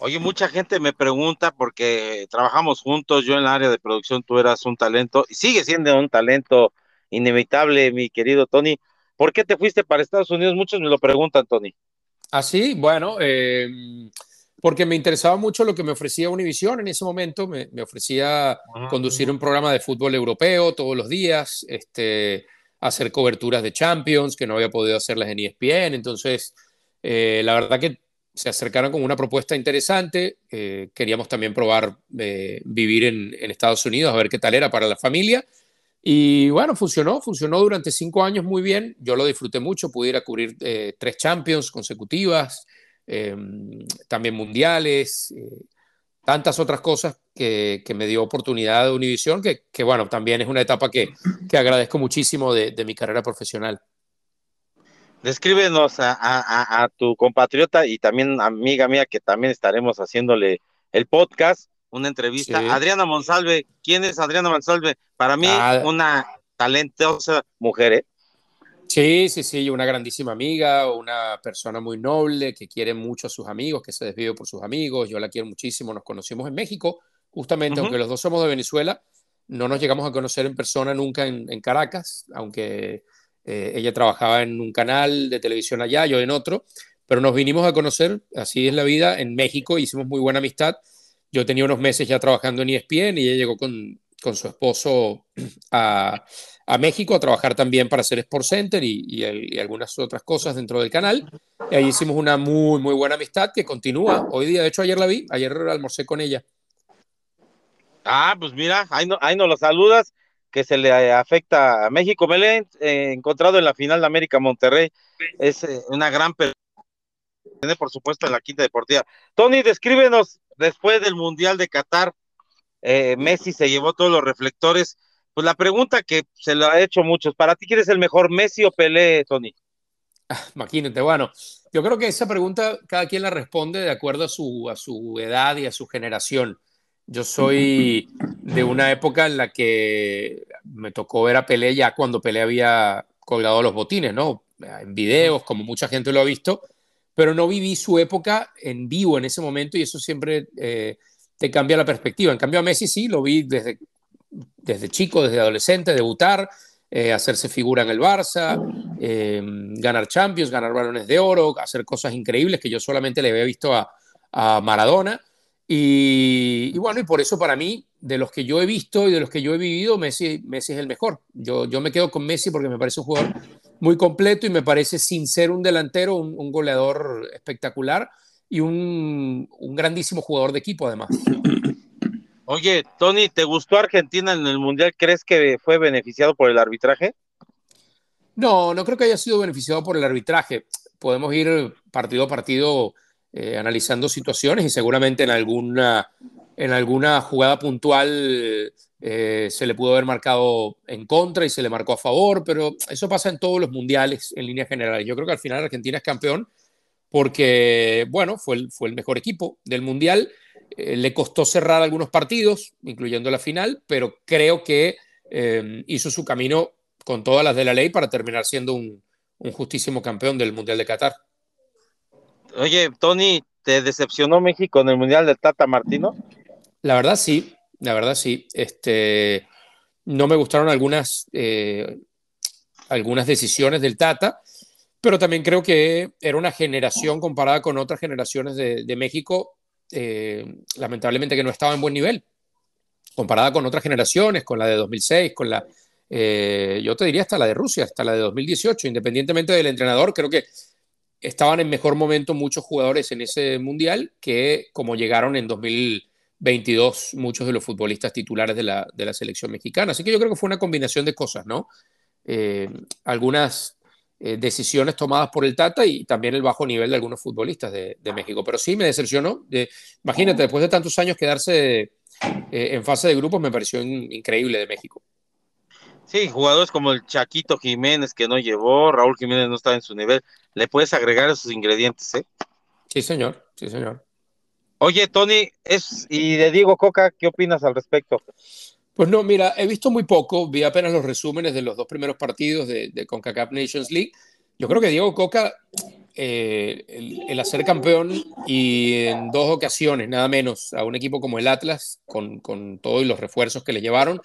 Speaker 7: Oye, mucha gente me pregunta porque trabajamos juntos, yo en la área de producción, tú eras un talento y sigue siendo un talento inevitable, mi querido Tony. ¿Por qué te fuiste para Estados Unidos? Muchos me lo preguntan, Tony.
Speaker 9: Así, bueno, eh, porque me interesaba mucho lo que me ofrecía Univision en ese momento. Me, me ofrecía conducir un programa de fútbol europeo todos los días, este, hacer coberturas de Champions, que no había podido hacerlas en ESPN. Entonces, eh, la verdad que se acercaron con una propuesta interesante. Eh, queríamos también probar eh, vivir en, en Estados Unidos, a ver qué tal era para la familia. Y bueno, funcionó, funcionó durante cinco años muy bien. Yo lo disfruté mucho, pude ir a cubrir eh, tres Champions consecutivas, eh, también mundiales. eh, tantas otras cosas que, que me dio oportunidad de Univisión, que, que, bueno, también es una etapa que, que agradezco muchísimo de, de mi carrera profesional.
Speaker 4: Descríbenos a, a, a, tu compatriota y también amiga mía que también estaremos haciéndole el podcast, una entrevista. Sí. Adriana Monsalve, ¿quién es Adriana Monsalve? Para mí, ah, una talentosa mujer, ¿eh?
Speaker 9: Sí, sí, sí, una grandísima amiga, una persona muy noble que quiere mucho a sus amigos, que se desvive por sus amigos. Yo la quiero muchísimo. Nos conocimos en México, justamente, uh -huh. aunque los dos somos de Venezuela, no nos llegamos a conocer en persona nunca en, en Caracas, aunque eh, ella trabajaba en un canal de televisión allá, yo en otro, pero nos vinimos a conocer, así es la vida, en México, hicimos muy buena amistad. Yo tenía unos meses ya trabajando en ESPN y ella llegó con, con su esposo a, a, México a trabajar también para hacer Sport Center y, y, el, y, algunas otras cosas dentro del canal. Y ahí hicimos una muy, muy buena amistad que continúa hoy día. De hecho, ayer la vi, ayer almorcé con ella.
Speaker 4: Ah, pues mira, ahí, no, ahí nos lo saludas que se le afecta a México. Me encontrado en la final de América Monterrey. Es eh, una gran por supuesto en la quinta deportiva. Tony, descríbenos después del Mundial de Qatar, eh, Messi se llevó todos los reflectores. Pues la pregunta que se lo ha hecho muchos, ¿para ti quién es el mejor, Messi o Pelé, Tony?
Speaker 9: Ah, imagínate, bueno, yo creo que esa pregunta cada quien la responde de acuerdo a su, a su edad y a su generación. Yo soy de una época en la que me tocó ver a Pelé ya cuando Pelé había colgado los botines, ¿no? En videos, como mucha gente lo ha visto, pero no viví su época en vivo en ese momento y eso siempre eh, te cambia la perspectiva. En cambio a Messi sí, lo vi desde, desde chico, desde adolescente, debutar, eh, hacerse figura en el Barça, eh, ganar Champions, ganar balones de oro, hacer cosas increíbles que yo solamente le había visto a, a Maradona y, y, bueno, y por eso para mí, de los que yo he visto y de los que yo he vivido, Messi, Messi es el mejor. Yo, yo me quedo con Messi porque me parece un jugador muy completo y me parece, sin ser un delantero, un, un goleador espectacular y un, un, grandísimo jugador de equipo además.
Speaker 4: Oye, Tony, ¿te gustó Argentina en el Mundial? ¿Crees que fue beneficiado por el arbitraje?
Speaker 9: No, no creo que haya sido beneficiado por el arbitraje. Podemos ir partido a partido eh, analizando situaciones y seguramente en alguna, en alguna jugada puntual eh, se le pudo haber marcado en contra y se le marcó a favor, pero eso pasa en todos los mundiales en líneas generales. Yo creo que al final Argentina es campeón porque, bueno, fue el, fue el mejor equipo del mundial. Eh, le costó cerrar algunos partidos, incluyendo la final, pero creo que eh, hizo su camino con todas las de la ley para terminar siendo un, un justísimo campeón del Mundial de Qatar.
Speaker 4: Oye, Tony, ¿te decepcionó México en el Mundial del Tata Martino?
Speaker 9: La verdad sí, la verdad sí. Este, no me gustaron algunas, eh, algunas decisiones del Tata, pero también creo que era una generación comparada con otras generaciones de, México, eh, lamentablemente que no estaba en buen nivel, comparada con otras generaciones, con la de 2006, con la, eh, yo te diría hasta la de Rusia, hasta la de 2018, independientemente del entrenador, creo que estaban en mejor momento muchos jugadores en ese mundial que como llegaron en 2022 muchos de los futbolistas titulares de la, de la selección mexicana. Así que yo creo que fue una combinación de cosas, ¿no? Eh, algunas eh, decisiones tomadas por el Tata y también el bajo nivel de algunos futbolistas de, de México. Pero sí me decepcionó. De, imagínate, después de tantos años quedarse eh, en fase de grupos me pareció in, increíble de México.
Speaker 4: Sí, jugadores como el Chaquito Jiménez que no llevó, Raúl Jiménez no estaba en su nivel, le puedes agregar esos ingredientes, ¿eh?
Speaker 9: Sí, señor, sí, señor.
Speaker 4: Oye, Tony, es, y de Diego Coca, ¿qué opinas al respecto?
Speaker 9: Pues no, mira, he visto muy poco, vi apenas los resúmenes de los dos primeros partidos de, de CONCACAF Nations League. Yo creo que Diego Coca, eh, el, el, hacer campeón y en dos ocasiones, nada menos, a un equipo como el Atlas, con, con todos los refuerzos que le llevaron,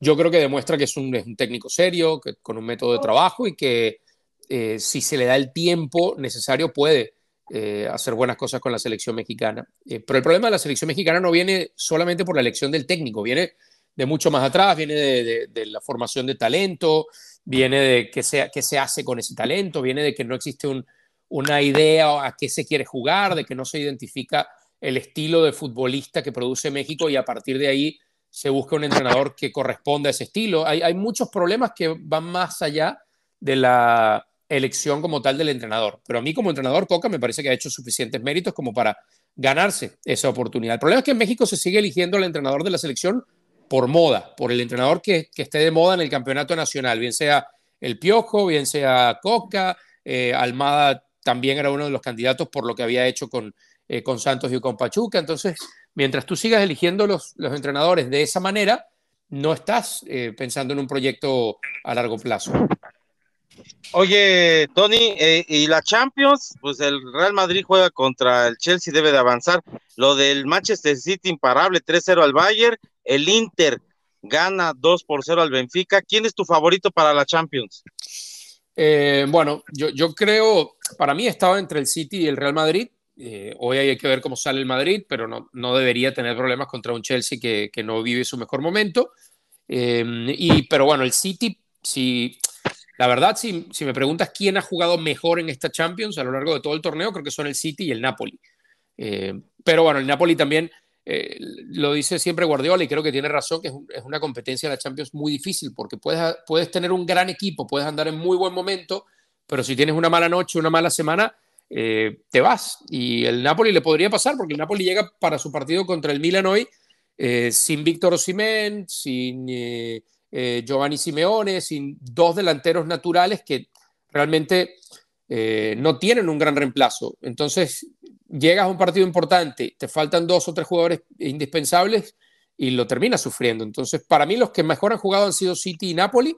Speaker 9: yo creo que demuestra que es un, es un técnico serio, que, con un método de trabajo y que eh, si se le da el tiempo necesario puede eh, hacer buenas cosas con la selección mexicana. Eh, pero el problema de la selección mexicana no viene solamente por la elección del técnico, viene de mucho más atrás, viene de, la formación de talento, viene de qué se, qué se hace con ese talento, viene de que no existe un, una idea a qué se quiere jugar, de que no se identifica el estilo de futbolista que produce México y a partir de ahí se busca un entrenador que corresponda a ese estilo. Hay, muchos problemas que van más allá de la elección como tal del entrenador. Pero a mí como entrenador, Coca me parece que ha hecho suficientes méritos como para ganarse esa oportunidad. El problema es que en México se sigue eligiendo al entrenador de la selección por moda, por el entrenador que, esté de moda en el campeonato nacional, bien sea el Piojo, bien sea Coca, eh, Almada también era uno de los candidatos por lo que había hecho con, eh, con Santos y con Pachuca. Entonces, mientras tú sigas eligiendo los, los entrenadores de esa manera, no estás eh, pensando en un proyecto a largo plazo.
Speaker 4: Oye, Tony, eh, y la Champions, pues el Real Madrid juega contra el Chelsea, debe de avanzar. Lo del Manchester City imparable, 3-0 al Bayern. El Inter gana 2 por 0 al Benfica. ¿Quién es tu favorito para la Champions?
Speaker 9: Eh, bueno, yo, yo, creo, para mí estaba entre el City y el Real Madrid. hoy hay que ver cómo sale el Madrid, pero no, no debería tener problemas contra un Chelsea que, que no vive su mejor momento. y, pero bueno, el City, si la verdad, si, me preguntas quién ha jugado mejor en esta Champions a lo largo de todo el torneo, creo que son el City y el Napoli. Eh, pero bueno, el Napoli también eh, lo dice siempre Guardiola y creo que tiene razón, que es, una competencia de la Champions muy difícil porque puedes, puedes tener un gran equipo, puedes andar en muy buen momento, pero si tienes una mala noche, una mala semana, eh, te vas. Y el Napoli le podría pasar porque el Napoli llega para su partido contra el Milan hoy sin Víctor Osimhen, sin eh, Giovanni Simeone, sin dos delanteros naturales que realmente eh, no tienen un gran reemplazo. Entonces, llegas a un partido importante, te faltan dos o tres jugadores indispensables y lo terminas sufriendo. Entonces, para mí los que mejor han jugado han sido City y Napoli,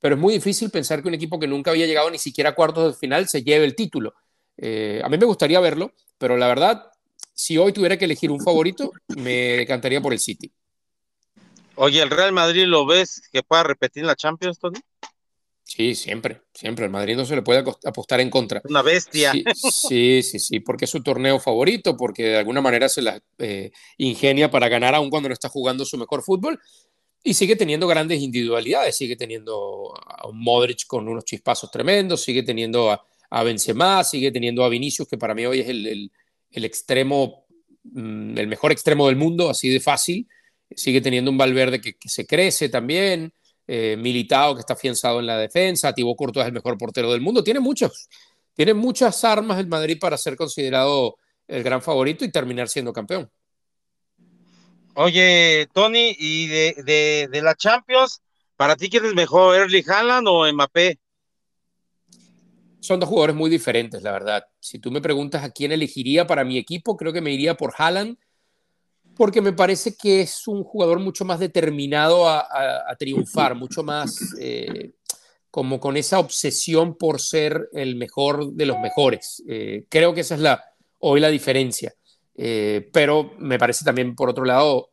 Speaker 9: pero es muy difícil pensar que un equipo que nunca había llegado ni siquiera a cuartos de final se lleve el título. Eh, a mí me gustaría verlo, pero la verdad, si hoy tuviera que elegir un favorito, me encantaría por el City.
Speaker 4: Oye, ¿el Real Madrid lo ves que pueda repetir la Champions, Tony?
Speaker 9: Sí, siempre, siempre. El Madrid no se le puede apostar en contra.
Speaker 4: Una bestia.
Speaker 9: Sí, sí, sí, porque es su torneo favorito, porque de alguna manera se la eh, ingenia para ganar aun cuando no está jugando su mejor fútbol. Y sigue teniendo grandes individualidades, sigue teniendo a un Modric con unos chispazos tremendos, sigue teniendo a, a Benzema, sigue teniendo a Vinicius, que para mí hoy es el, el extremo, mm, el mejor extremo del mundo, así de fácil sigue teniendo un Valverde que, se crece también, eh, Militao que está afianzado en la defensa, Thibaut Courtois es el mejor portero del mundo, tiene muchos, tiene muchas armas el Madrid para ser considerado el gran favorito y terminar siendo campeón.
Speaker 4: Oye, Tony, y de, de, la Champions, ¿para ti quién es mejor, Erling Haaland o Mbappé?
Speaker 9: Son dos jugadores muy diferentes, la verdad. Si tú me preguntas a quién elegiría para mi equipo, creo que me iría por Haaland porque me parece que es un jugador mucho más determinado a, triunfar, mucho más eh, como con esa obsesión por ser el mejor de los mejores. Eh, creo que esa es la, hoy la diferencia. Eh, pero me parece también, por otro lado,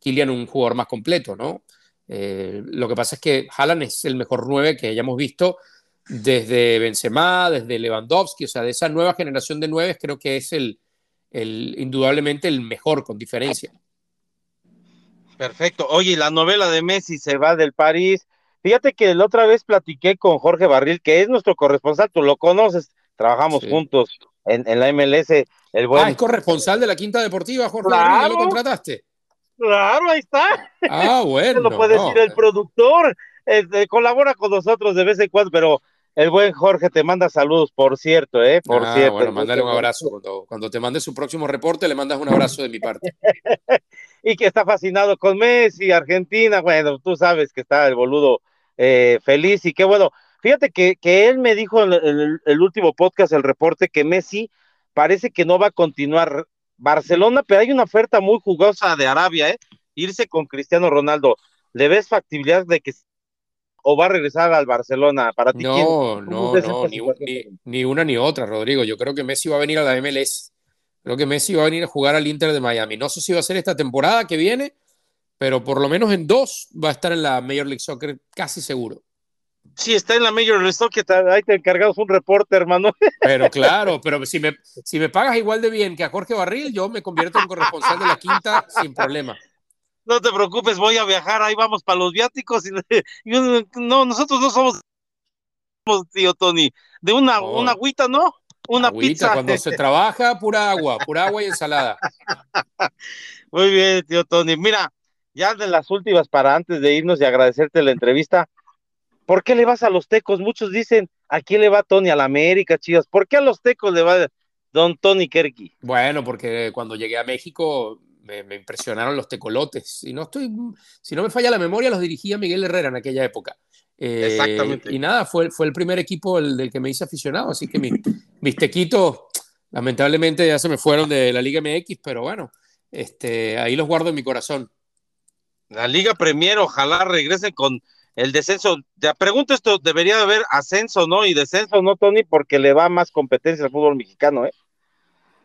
Speaker 9: Kylian un jugador más completo, ¿no? lo que pasa es que Haaland es el mejor 9 que hayamos visto desde Benzema, desde Lewandowski, o sea, de esa nueva generación de 9 creo que es el, el, indudablemente el mejor con diferencia.
Speaker 4: Perfecto. Oye, la novela de Messi se va del París. Fíjate que la otra vez platiqué con Jorge Barril, que es nuestro corresponsal, tú lo conoces, trabajamos juntos en, la MLS. El buen...
Speaker 9: Ah, es corresponsal de la Quinta Deportiva, Jorge Barril, ¿ya lo contrataste?
Speaker 4: Claro, ahí está.
Speaker 9: Ah, bueno.
Speaker 4: lo puede decir el productor, este, colabora con nosotros de vez en cuando, pero el buen Jorge te manda saludos, por cierto, ¿eh? Por ah, cierto.
Speaker 9: Bueno, mándale un abrazo. Cuando, te mande su próximo reporte, le mandas un abrazo de mi parte.
Speaker 4: y que está fascinado con Messi, Argentina. Bueno, tú sabes que está el boludo eh, feliz y qué bueno. Fíjate que, que él me dijo en el, último podcast, el reporte, que Messi parece que no va a continuar Barcelona, pero hay una oferta muy jugosa de Arabia, ¿eh? Irse con Cristiano Ronaldo. ¿Le ves factibilidad de que o va a regresar al Barcelona? Para ti,
Speaker 9: no, no, no, ni, una ni otra, Rodrigo. Yo creo que Messi va a venir a la MLS. Creo que Messi va a venir a jugar al Inter de Miami. No sé si va a ser esta temporada que viene, pero por lo menos en dos va a estar en la Major League Soccer, casi seguro.
Speaker 4: Sí, está en la Major League Soccer, ahí te encargamos un reporte, hermano.
Speaker 9: Pero claro, pero si me, si me pagas igual de bien que a Jorge Barril, yo me convierto en corresponsal de la quinta sin problema
Speaker 4: no te preocupes, voy a viajar, ahí vamos para los viáticos. Y, no, nosotros no somos, tío Tony, de una, una agüita, ¿no? Una pizza.
Speaker 9: Cuando se trabaja, pura agua, pura agua y ensalada.
Speaker 4: Muy bien, tío Tony. Mira, ya de las últimas para antes de irnos y agradecerte la entrevista, ¿por qué le vas a los tecos? Muchos dicen, ¿a quién le va Tony? A la América, chicas. ¿Por qué a los tecos le va don Tony Kerky?
Speaker 9: Bueno, porque cuando llegué a México me, me, impresionaron los tecolotes. Y no estoy, si no me falla la memoria, los dirigía Miguel Herrera en aquella época. Eh, Exactamente. Y nada, fue, fue el primer equipo el, del que me hice aficionado, así que mi, mis tequitos lamentablemente ya se me fueron de la Liga MX, pero bueno, este, ahí los guardo en mi corazón.
Speaker 4: La Liga Premier, ojalá regrese con el descenso. Te pregunto esto, debería haber ascenso, ¿no? Y descenso, ¿no, Tony? Porque le va más competencia al fútbol mexicano, ¿eh?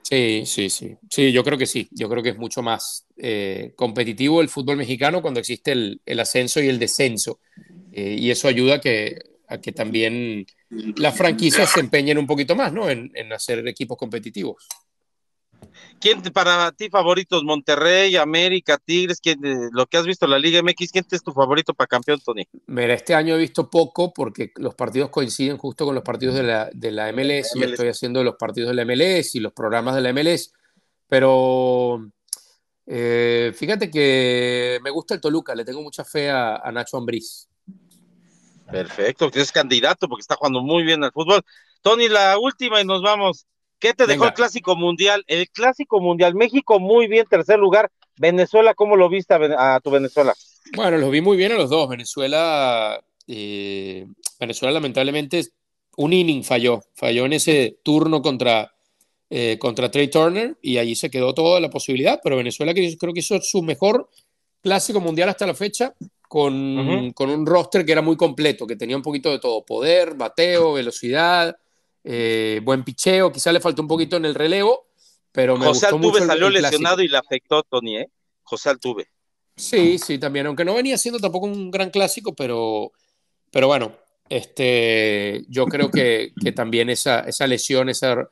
Speaker 9: Sí, sí, sí. Sí, yo creo que sí. Yo creo que es mucho más eh, competitivo el fútbol mexicano cuando existe el, ascenso y el descenso. Eh, y eso ayuda a que, también las franquicias se empeñen un poquito más, ¿no? En hacer equipos competitivos.
Speaker 4: ¿Quién para ti favoritos? Monterrey, América, Tigres, ¿quién, lo que has visto en la Liga MX, ¿quién es tu favorito para campeón, Tony?
Speaker 9: Mira, este año he visto poco porque los partidos coinciden justo con los partidos de la, de la MLS. Yo estoy haciendo los partidos de la MLS y los programas de la MLS, pero eh, fíjate que me gusta el Toluca, le tengo mucha fe a, a Nacho Ambriz.
Speaker 4: Perfecto, que es candidato porque está jugando muy bien al fútbol. Tony, la última y nos vamos. ¿Qué te dejó Venga. el Clásico Mundial? El Clásico Mundial, México muy bien, tercer lugar. Venezuela, ¿cómo lo viste a, a tu Venezuela?
Speaker 9: Bueno, los vi muy bien a los dos. Venezuela, eh, Venezuela lamentablemente un inning falló, falló en ese turno contra, eh, contra Trey Turner y allí se quedó toda la posibilidad, pero Venezuela creo que hizo su mejor Clásico Mundial hasta la fecha con, uh -huh. con un roster que era muy completo, que tenía un poquito de todo, poder, bateo, velocidad, eh, buen picheo, quizá le faltó un poquito en el relevo, pero me
Speaker 4: José
Speaker 9: gustó
Speaker 4: Altuve
Speaker 9: mucho
Speaker 4: salió
Speaker 9: el, el
Speaker 4: lesionado y le afectó, Tony, ¿eh? José Altuve.
Speaker 9: Sí, sí, también, aunque no venía siendo tampoco un gran clásico, pero, pero bueno, este, yo creo que, que también esa, esa lesión, esa,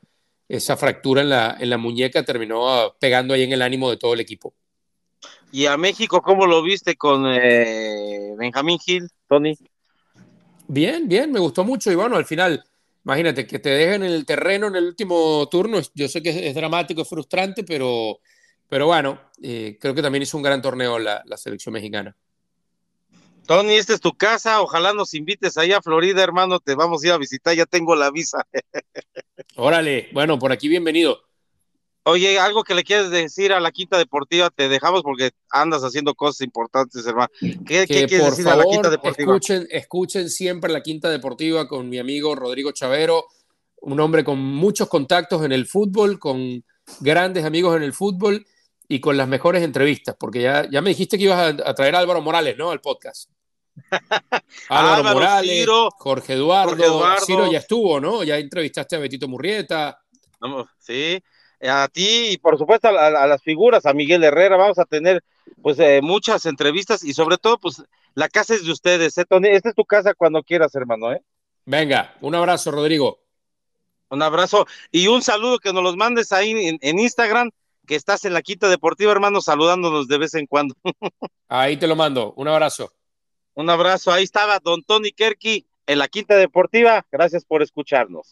Speaker 9: esa fractura en la, en la muñeca terminó pegando ahí en el ánimo de todo el equipo.
Speaker 4: ¿Y a México cómo lo viste con eh, Benjamín Gil, Tony?
Speaker 9: Bien, bien, me gustó mucho y bueno, al final, imagínate que te dejen en el terreno en el último turno, yo sé que es, es dramático, es frustrante, pero, pero bueno, eh, creo que también hizo un gran torneo la, la, selección mexicana.
Speaker 4: Tony, esta es tu casa, ojalá nos invites allá a Florida, hermano, te vamos a ir a visitar, ya tengo la visa.
Speaker 9: Órale, bueno, por aquí bienvenido.
Speaker 4: Oye, algo que le quieres decir a la Quinta Deportiva, te dejamos porque andas haciendo cosas importantes, hermano. ¿Qué,
Speaker 9: que
Speaker 4: ¿qué quieres
Speaker 9: por
Speaker 4: decir
Speaker 9: favor,
Speaker 4: a la Quinta Deportiva?
Speaker 9: Escuchen, escuchen siempre la Quinta Deportiva con mi amigo Rodrigo Chavero, un hombre con muchos contactos en el fútbol, con grandes amigos en el fútbol y con las mejores entrevistas, porque ya, ya me dijiste que ibas a, a traer a Álvaro Morales, ¿no? Al podcast. Álvaro,
Speaker 4: Álvaro,
Speaker 9: Morales,
Speaker 4: Ciro,
Speaker 9: Jorge Eduardo,
Speaker 4: Jorge Eduardo.
Speaker 9: Ciro ya estuvo, ¿no? Ya entrevistaste a Betito Murrieta.
Speaker 4: Vamos, sí, a ti y por supuesto a, a, a, las figuras, a Miguel Herrera, vamos a tener pues eh, muchas entrevistas y sobre todo pues la casa es de ustedes, ¿eh, Tony? Esta es tu casa cuando quieras, hermano, ¿eh?
Speaker 9: Venga, un abrazo, Rodrigo.
Speaker 4: Un abrazo y un saludo que nos los mandes ahí en, en Instagram, que estás en la Quinta Deportiva, hermano, saludándonos de vez en cuando.
Speaker 9: ahí te lo mando, un abrazo.
Speaker 4: Un abrazo, ahí estaba don Tony Kerky en la Quinta Deportiva, gracias por escucharnos.